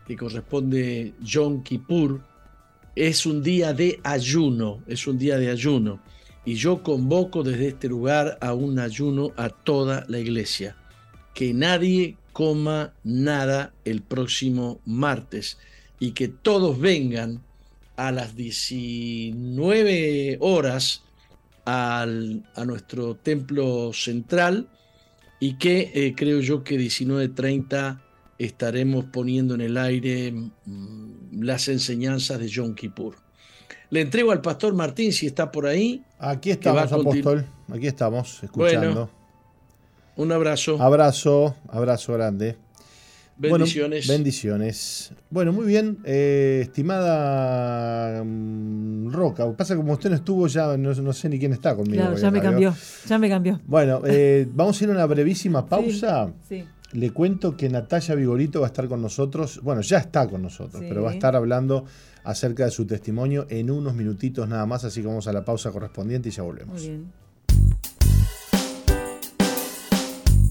que corresponde Yom Kippur, es un día de ayuno, es un día de ayuno. Y yo convoco desde este lugar a un ayuno a toda la iglesia. Que nadie coma nada el próximo martes y que todos vengan a las 19 horas al, a nuestro templo central y que eh, creo yo que 19.30 estaremos poniendo en el aire mm, las enseñanzas de John Kippur. Le entrego al pastor Martín si está por ahí. Aquí estamos, apóstol. Aquí estamos, escuchando. un abrazo. Abrazo, abrazo grande. Bendiciones. Bueno, bendiciones. Bueno, muy bien. Eh, estimada mm, Roca, pasa como usted no estuvo, ya no, sé ni quién está conmigo. Claro, ya me cambió. Ya me cambió. Bueno, eh, (laughs) vamos a ir a una brevísima pausa. Sí, Le cuento que Natalia Vigorito va a estar con nosotros. Bueno, ya está con nosotros, pero va a estar hablando acerca de su testimonio en unos minutitos nada más. Así que vamos a la pausa correspondiente y ya volvemos. Muy bien.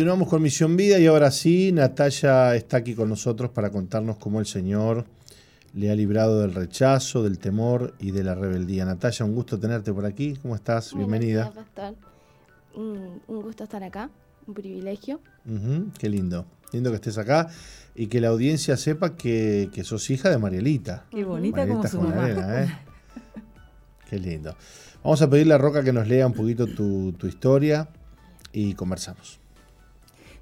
Continuamos con Misión Vida y ahora sí, Natalia está aquí con nosotros para contarnos cómo el Señor le ha librado del rechazo, del temor y de la rebeldía. Natalia, un gusto tenerte por aquí. ¿Cómo estás? Bienvenida. pastor. Un, gusto estar acá, un privilegio. qué lindo. Lindo que estés acá y que la audiencia sepa que, sos hija de Marielita. Qué bonita como su mamá. ¿eh? (laughs) Qué lindo. Vamos a pedirle a Roca que nos lea un poquito tu, tu historia y conversamos.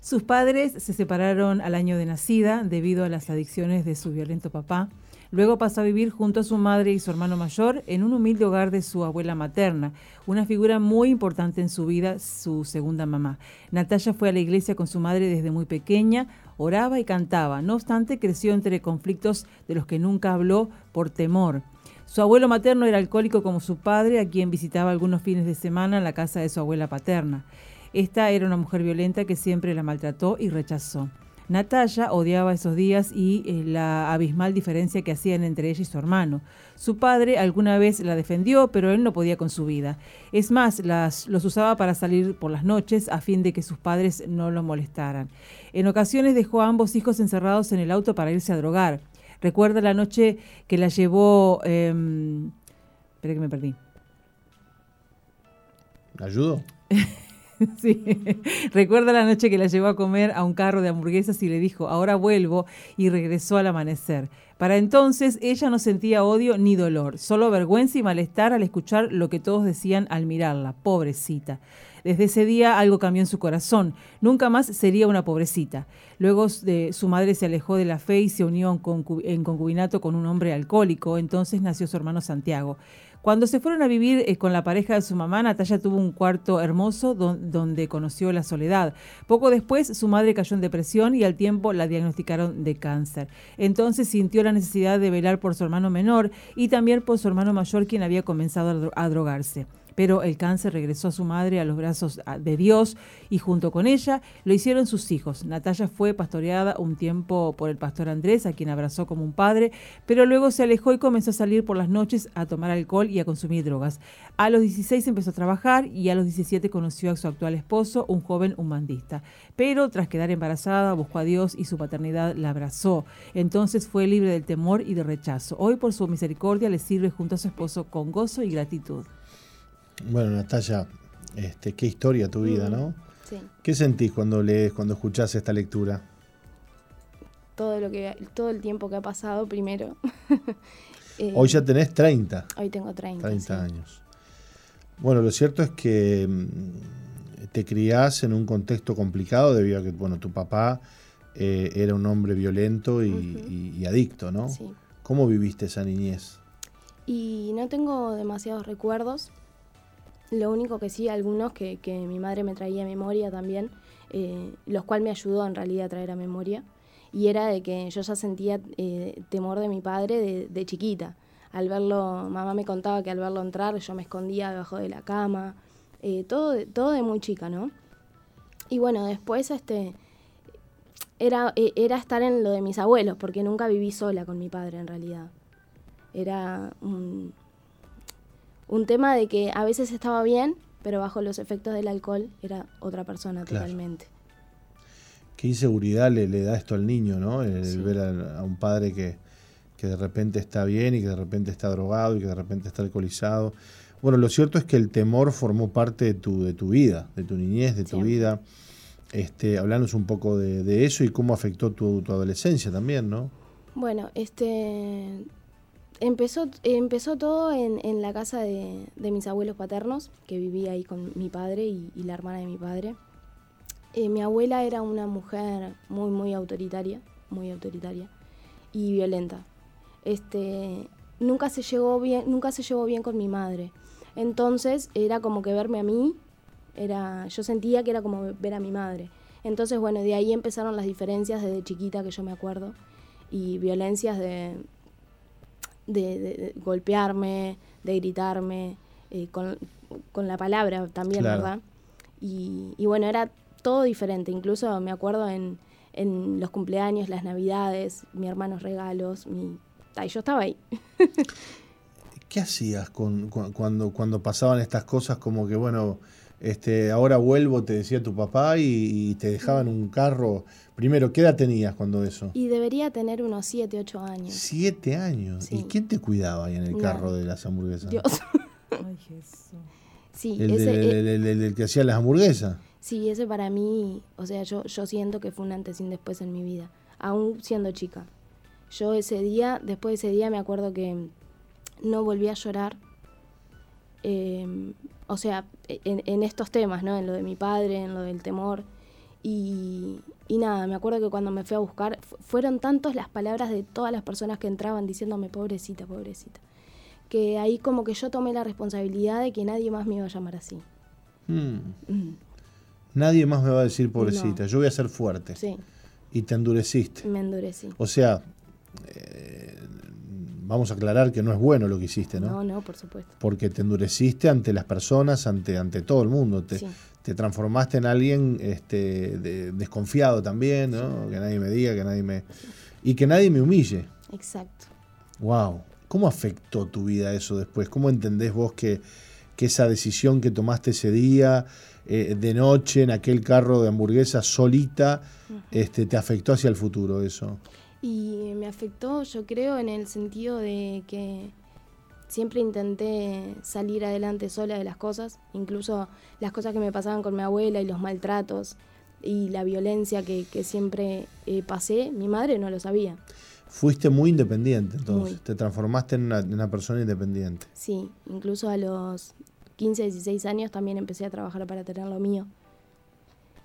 Sus padres se separaron al año de nacida debido a las adicciones de su violento papá. Luego pasó a vivir junto a su madre y su hermano mayor en un humilde hogar de su abuela materna, una figura muy importante en su vida, su segunda mamá. Natalia fue a la iglesia con su madre desde muy pequeña, oraba y cantaba. No obstante, creció entre conflictos de los que nunca habló por temor. Su abuelo materno era alcohólico como su padre, a quien visitaba algunos fines de semana la casa de su abuela paterna. Esta era una mujer violenta que siempre la maltrató y rechazó. Natalia odiaba esos días y eh, la abismal diferencia que hacían entre ella y su hermano. Su padre alguna vez la defendió, pero él no podía con su vida. Es más, las, los usaba para salir por las noches a fin de que sus padres no lo molestaran. En ocasiones dejó a ambos hijos encerrados en el auto para irse a drogar. Recuerda la noche que la llevó... Eh, espera que me perdí. ¿Ayudo? (laughs) (laughs) Sí. Recuerda la noche que la llevó a comer a un carro de hamburguesas y le dijo, ahora vuelvo, y regresó al amanecer. Para entonces ella no sentía odio ni dolor, solo vergüenza y malestar al escuchar lo que todos decían al mirarla, pobrecita. Desde ese día algo cambió en su corazón. Nunca más sería una pobrecita. Luego de, su madre se alejó de la fe y se unió en concubinato con un hombre alcohólico. Entonces nació su hermano Santiago. Cuando se fueron a vivir eh, con la pareja de su mamá, Natalia tuvo un cuarto hermoso donde conoció la soledad. Poco después, su madre cayó en depresión y al tiempo la diagnosticaron de cáncer. Entonces sintió la necesidad de velar por su hermano menor y también por su hermano mayor, quien había comenzado a drogarse. Pero el cáncer regresó a su madre a los brazos de Dios y junto con ella lo hicieron sus hijos. Natalia fue pastoreada un tiempo por el pastor Andrés, a quien abrazó como un padre, pero luego se alejó y comenzó a salir por las noches a tomar alcohol y a consumir drogas. A los 16 empezó a trabajar y a los 17 conoció a su actual esposo, un joven humandista. Pero tras quedar embarazada, buscó a Dios y su paternidad la abrazó. Entonces fue libre del temor y de rechazo. Hoy por su misericordia le sirve junto a su esposo con gozo y gratitud. Bueno, Natalia, este, qué historia tu vida, ¿no? Sí. ¿Qué sentís cuando lees, cuando escuchás esta lectura? Todo, lo que, todo el tiempo que ha pasado primero. (laughs) Eh, hoy ya tenés 30. Hoy tengo 30. 30 años. Bueno, lo cierto es que mm, te criás en un contexto complicado debido a que, bueno, tu papá eh, era un hombre violento y, adicto, ¿no? Sí. ¿Cómo viviste esa niñez? Y no tengo demasiados recuerdos. Lo único que sí, algunos que, mi madre me traía a memoria también, eh, los cuales me ayudó en realidad a traer a memoria. Y era de que yo ya sentía eh, temor de mi padre de, chiquita. Al verlo, mamá me contaba que al verlo entrar yo me escondía debajo de la cama. todo, todo de muy chica, ¿no? Y bueno, después este, era, e, era estar en lo de mis abuelos, porque nunca viví sola con mi padre en realidad. Era un, tema de que a veces estaba bien, pero bajo los efectos del alcohol era otra persona totalmente. Qué inseguridad le, da esto al niño, ¿no? El, ver a, un padre que, de repente está bien y que de repente está drogado y que de repente está alcoholizado. Bueno, lo cierto es que el temor formó parte de tu, de tu vida, de tu niñez, de tu vida. Este, hablarnos un poco de, eso y cómo afectó tu, adolescencia también, ¿no? Bueno, este empezó, empezó todo en, la casa de, mis abuelos paternos, que vivía ahí con mi padre y, la hermana de mi padre. Eh, mi abuela era una mujer muy, muy autoritaria, muy autoritaria y violenta. Este, nunca se llevó bien, nunca se llevó bien con mi madre. Entonces era como que verme a mí era, yo sentía que era como ver a mi madre. Entonces, bueno, de ahí empezaron las diferencias desde chiquita que yo me acuerdo y violencias de, de, golpearme, de gritarme, eh, con, la palabra también, ¿verdad? Y, y, bueno, era todo diferente. Incluso me acuerdo en, en los cumpleaños, las navidades, mi hermanos regalos, mi... y yo estaba ahí. (laughs) ¿Qué hacías con, cuando, cuando pasaban estas cosas como que, bueno, este, ahora vuelvo, te decía tu papá, y, te dejaban un carro. Primero, ¿qué edad tenías cuando eso? Y debería tener unos 7, 8 años. ¿Siete años? ¿Y quién te cuidaba ahí en el carro de las hamburguesas? Dios. (laughs) Ay, Jesús. Sí, el, el, que hacía las hamburguesas. Sí, ese para mí, o sea, yo, yo siento que fue un antes y un después en mi vida, aún siendo chica. Yo ese día, después de ese día me acuerdo que no volví a llorar. Eh, o sea, en, estos temas, ¿no? En lo de mi padre, en lo del temor. Y, nada, me acuerdo que cuando me fui a buscar, fueron tantas las palabras de todas las personas que entraban diciéndome, pobrecita, pobrecita, que ahí como que yo tomé la responsabilidad de que nadie más me iba a llamar así. Mm. Mm. Nadie más me va a decir pobrecita, yo voy a ser fuerte. Sí. Y te endureciste. Me endurecí. O sea, eh, vamos a aclarar que no es bueno lo que hiciste, ¿no? No, no, por supuesto. Porque te endureciste ante las personas, ante, ante todo el mundo. Te, te transformaste en alguien este, desconfiado también, ¿no? Que nadie me diga, que nadie me... Y que nadie me humille. Exacto. Wow. ¿Cómo afectó tu vida eso después? ¿Cómo entendés vos que, que esa decisión que tomaste ese día, eh, de noche, en aquel carro de hamburguesa solita, este, te afectó hacia el futuro eso? Y me afectó, yo creo, en el sentido de que siempre intenté salir adelante sola de las cosas, incluso las cosas que me pasaban con mi abuela y los maltratos y la violencia que, siempre eh, pasé, mi madre no lo sabía. Fuiste muy independiente, entonces, te transformaste en una, persona independiente. Sí, incluso a los 15, 16 años también empecé a trabajar para tener lo mío.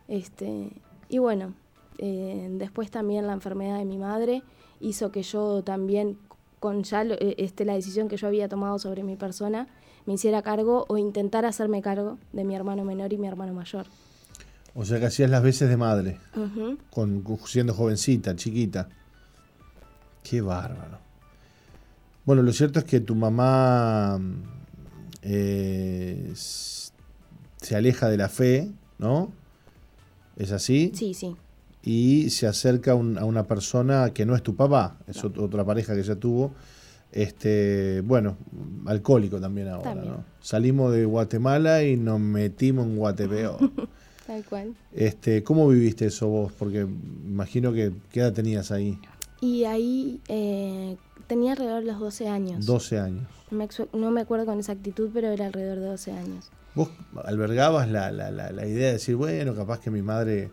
Este, y bueno, eh, después también la enfermedad de mi madre hizo que yo también, con ya eh, este, la decisión que yo había tomado sobre mi persona, me hiciera cargo o intentara hacerme cargo de mi hermano menor y mi hermano mayor. O sea que hacías las veces de madre, con, siendo jovencita, chiquita. Qué bárbaro. Bueno, lo cierto es que tu mamá eh, se aleja de la fe, ¿no? ¿Es así? Sí, sí. Y se acerca a una persona que no es tu papá, es otra pareja que ya tuvo. Este, bueno, alcohólico también ahora, ¿no? Salimos de Guatemala y nos metimos en Guatepeo. (laughs) Tal cual. Este, ¿Cómo viviste eso vos? Porque imagino que, ¿qué edad tenías ahí? Y ahí eh, tenía alrededor de los 12 años. 12 años. no me acuerdo con exactitud, pero era alrededor de 12 años. ¿Vos albergabas la, la, la, idea de decir, bueno, capaz que mi madre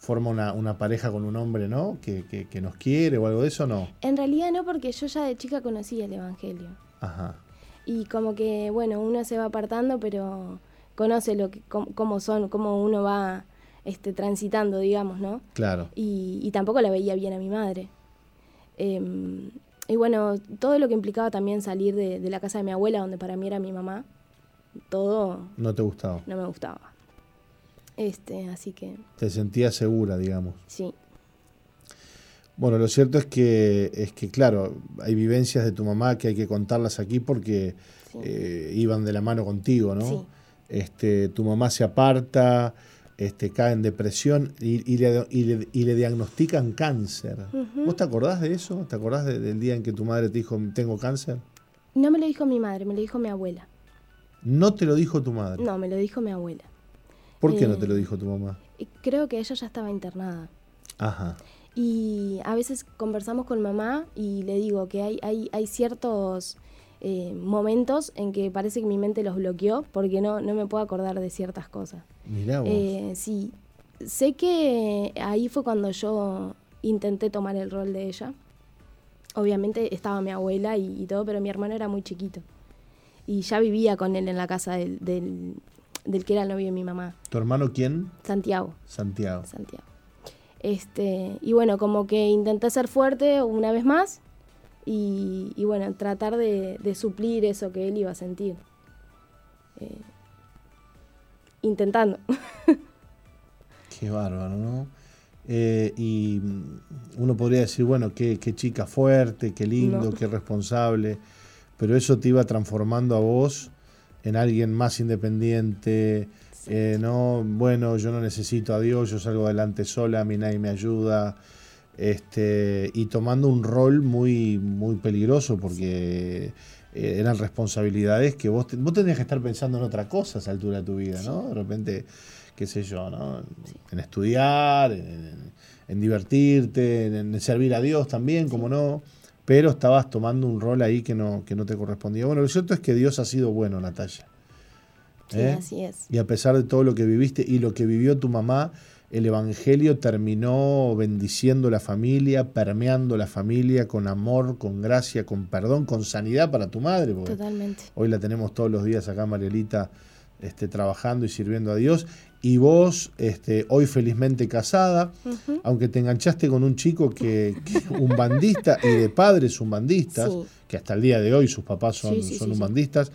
forma una, una pareja con un hombre, ¿no? Que, que, que, nos quiere o algo de eso, ¿no? En realidad no, porque yo ya de chica conocía el Evangelio. Ajá. Y como que, bueno, uno se va apartando, pero conoce lo que, cómo, son, cómo uno va este, transitando, digamos, ¿no? Claro. Y, y tampoco la veía bien a mi madre. Em, y bueno, todo lo que implicaba también salir de, de, la casa de mi abuela, donde para mí era mi mamá, todo... No te gustaba. No me gustaba. Este, así que... Te sentías segura, digamos. Sí. Bueno, lo cierto es que, es que, claro, hay vivencias de tu mamá que hay que contarlas aquí porque eh, iban de la mano contigo, ¿no? Sí. Este, tu mamá se aparta, este, cae en depresión y, le, y, le, diagnostican cáncer. ¿Vos te acordás de eso? ¿Te acordás del día en que tu madre te dijo, tengo cáncer? No me lo dijo mi madre, me lo dijo mi abuela. ¿No te lo dijo tu madre? No, me lo dijo mi abuela. ¿Por qué no te lo eh, dijo tu mamá? Creo que ella ya estaba internada. Ajá. Y a veces conversamos con mamá y le digo que hay, hay, hay ciertos eh, momentos en que parece que mi mente los bloqueó porque no, no me puedo acordar de ciertas cosas. Mirá vos. Eh, sí, sé que ahí fue cuando yo intenté tomar el rol de ella. Obviamente estaba mi abuela y, todo, pero mi hermano era muy chiquito. Y ya vivía con él en la casa del, del, del que era el novio de mi mamá. ¿Tu hermano quién? Santiago. Santiago. Santiago. Este, y bueno, como que intenté ser fuerte una vez más y, bueno, tratar de, suplir eso que él iba a sentir. Eh, intentando. (laughs) Qué bárbaro, ¿no? Eh, y uno podría decir, bueno, qué, chica fuerte, qué lindo, qué responsable, pero eso te iba transformando a vos en alguien más independiente, eh, no, bueno, yo no necesito a Dios, yo salgo adelante sola, a mí nadie me ayuda, este, y tomando un rol muy, muy peligroso porque eh, eran responsabilidades que vos, vos tenías que estar pensando en otra cosa a esa altura de tu vida, ¿no? De repente, qué sé yo, ¿no? En estudiar, en, divertirte, en, servir a Dios también, como no, pero estabas tomando un rol ahí que no, que no te correspondía. Bueno, lo cierto es que Dios ha sido bueno, Natalia. Sí, ¿eh? así es. Y a pesar de todo lo que viviste y lo que vivió tu mamá, el Evangelio terminó bendiciendo la familia, permeando la familia con amor, con gracia, con perdón, con sanidad para tu madre. Totalmente. Hoy la tenemos todos los días acá, Marielita, este, trabajando y sirviendo a Dios. Y vos, este, hoy felizmente casada, aunque te enganchaste con un chico que, un bandista y de padres un bandistas, que hasta el día de hoy sus papás son, son un bandistas.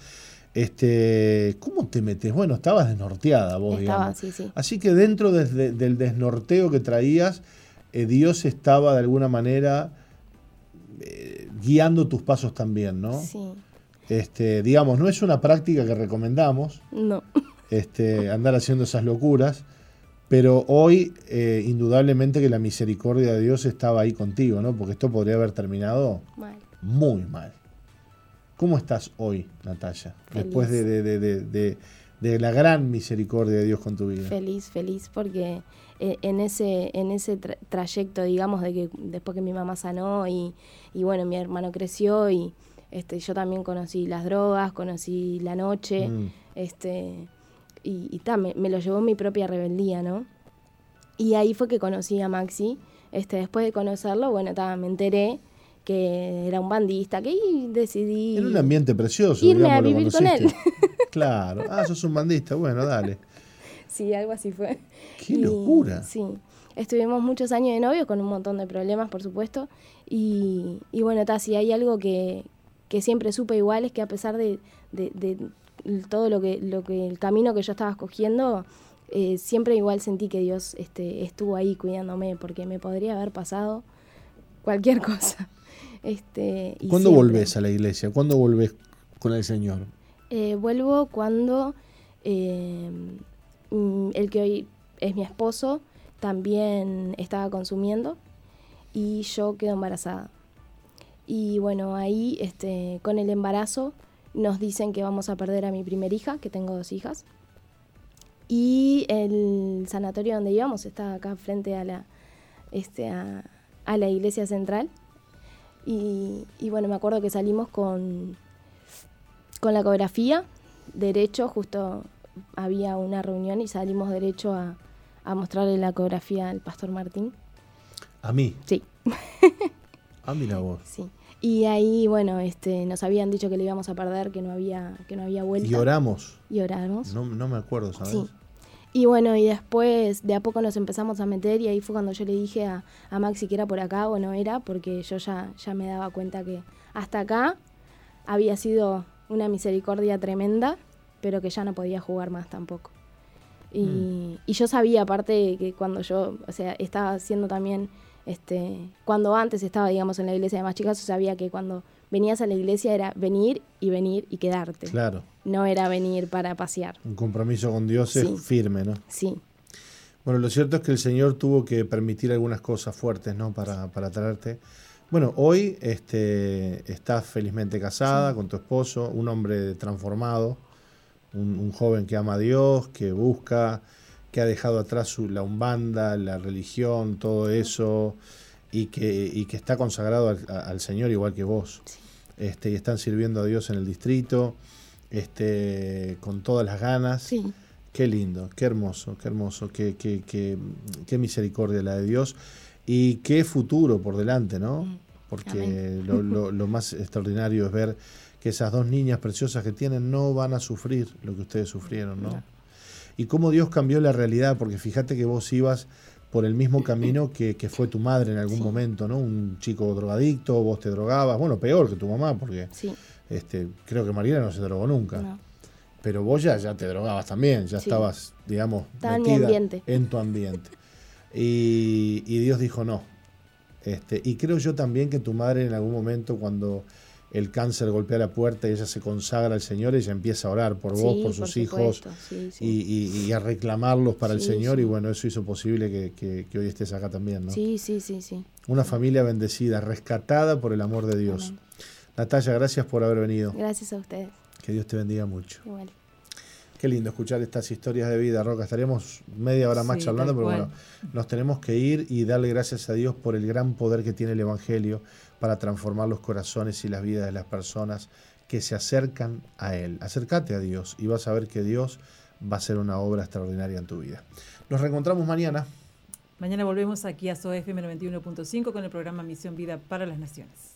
Este, ¿Cómo te metes? Bueno, estabas desnorteada vos, Estaba, Sí, sí. Así que dentro del desnorteo que traías, eh, Dios estaba de alguna manera eh, guiando tus pasos también, ¿no? Sí. Este, digamos, no es una práctica que recomendamos. No. Este, andar haciendo esas locuras. Pero hoy, eh, indudablemente que la misericordia de Dios estaba ahí contigo, ¿no? Porque esto podría haber terminado mal. muy mal. ¿Cómo estás hoy, Natalia? Después de, la gran misericordia de Dios con tu vida. Feliz, feliz, porque eh, en ese, en ese trayecto, digamos, de que después que mi mamá sanó y, bueno, mi hermano creció y este, yo también conocí las drogas, conocí la noche, mm. este, y, y me, me, lo llevó mi propia rebeldía, ¿no? Y ahí fue que conocí a Maxi. Este, después de conocerlo, bueno, me enteré que era un bandista, que decidí... En un ambiente precioso. Irme a vivir con él. (laughs) claro. Ah, sos un bandista, bueno, dale. Sí, algo así fue. ¡Qué locura! Sí. Estuvimos muchos años de novios con un montón de problemas, por supuesto. Y, y bueno, está, si hay algo que, que, siempre supe igual es que a pesar de, de, todo lo que, lo que el camino que yo estaba escogiendo, eh, siempre igual sentí que Dios este, estuvo ahí cuidándome, porque me podría haber pasado cualquier (laughs) cosa. Este, ¿Cuándo volvés a la iglesia? ¿Cuándo volvés con el Señor? Eh, vuelvo cuando eh, mm, el que hoy es mi esposo también estaba consumiendo y yo quedo embarazada. Y bueno, ahí este, con el embarazo nos dicen que vamos a perder a mi primer hija, que tengo dos hijas. Y el sanatorio donde íbamos está acá frente a la, este, a, la iglesia central. Y, bueno, me acuerdo que salimos con, con la ecografía, derecho, justo había una reunión y salimos derecho a, a mostrarle la ecografía al pastor Martín. ¿A mí? Sí. ah, mira vos. Sí. Y ahí, bueno, este, nos habían dicho que le íbamos a perder, que no había, que no había vuelta. ¿Y oramos? Y oramos. No, no me acuerdo, ¿sabes? Sí. Y bueno, y después de a poco nos empezamos a meter y ahí fue cuando yo le dije a, a Max si era por acá o no era, porque yo ya, ya me daba cuenta que hasta acá había sido una misericordia tremenda, pero que ya no podía jugar más tampoco. Y, mm. y yo sabía, aparte, que cuando yo, o sea, estaba haciendo también este, cuando antes estaba, digamos, en la iglesia de más chicas, sabía que cuando venías a la iglesia era venir y venir y quedarte. Claro. No era venir para pasear. Un compromiso con Dios es firme, ¿no? Sí. Bueno, lo cierto es que el Señor tuvo que permitir algunas cosas fuertes, ¿no? Para, para traerte. Bueno, hoy este, estás felizmente casada con tu esposo, un hombre transformado, un, un, joven que ama a Dios, que busca, que ha dejado atrás su, la umbanda, la religión, todo eso, y que, y que está consagrado al, Señor igual que vos. Este, y están sirviendo a Dios en el distrito, este, con todas las ganas. Sí. Qué lindo, qué hermoso, qué hermoso, qué, qué, qué, qué misericordia la de Dios y qué futuro por delante, ¿no? Porque lo, lo, (laughs) lo, más extraordinario es ver que esas dos niñas preciosas que tienen no van a sufrir lo que ustedes sufrieron, ¿no? Y cómo Dios cambió la realidad, porque fíjate que vos ibas por el mismo camino que, fue tu madre en algún momento, ¿no? Un chico drogadicto, vos te drogabas, bueno, peor que tu mamá, porque este, creo que Mariana no se drogó nunca. Pero vos ya, ya te drogabas también, ya estabas, digamos, metida en, tu ambiente. Y, y Dios dijo no. Este, y creo yo también que tu madre en algún momento cuando el cáncer golpea la puerta y ella se consagra al Señor, ella empieza a orar por vos, por sus hijos Y, a reclamarlos para el Señor y bueno, eso hizo posible que, hoy estés acá también, ¿no? Sí, sí, sí, sí. Una familia bendecida, rescatada por el amor de Dios. Natalia, gracias por haber venido. Gracias a ustedes. Que Dios te bendiga mucho. Qué lindo escuchar estas historias de vida, Roca. Estaríamos media hora más charlando, pero bueno, nos tenemos que ir y darle gracias a Dios por el gran poder que tiene el Evangelio para transformar los corazones y las vidas de las personas que se acercan a Él. Acércate a Dios y vas a ver que Dios va a hacer una obra extraordinaria en tu vida. Nos reencontramos mañana. Mañana volvemos aquí a SOFM 91.5 con el programa Misión Vida para las Naciones.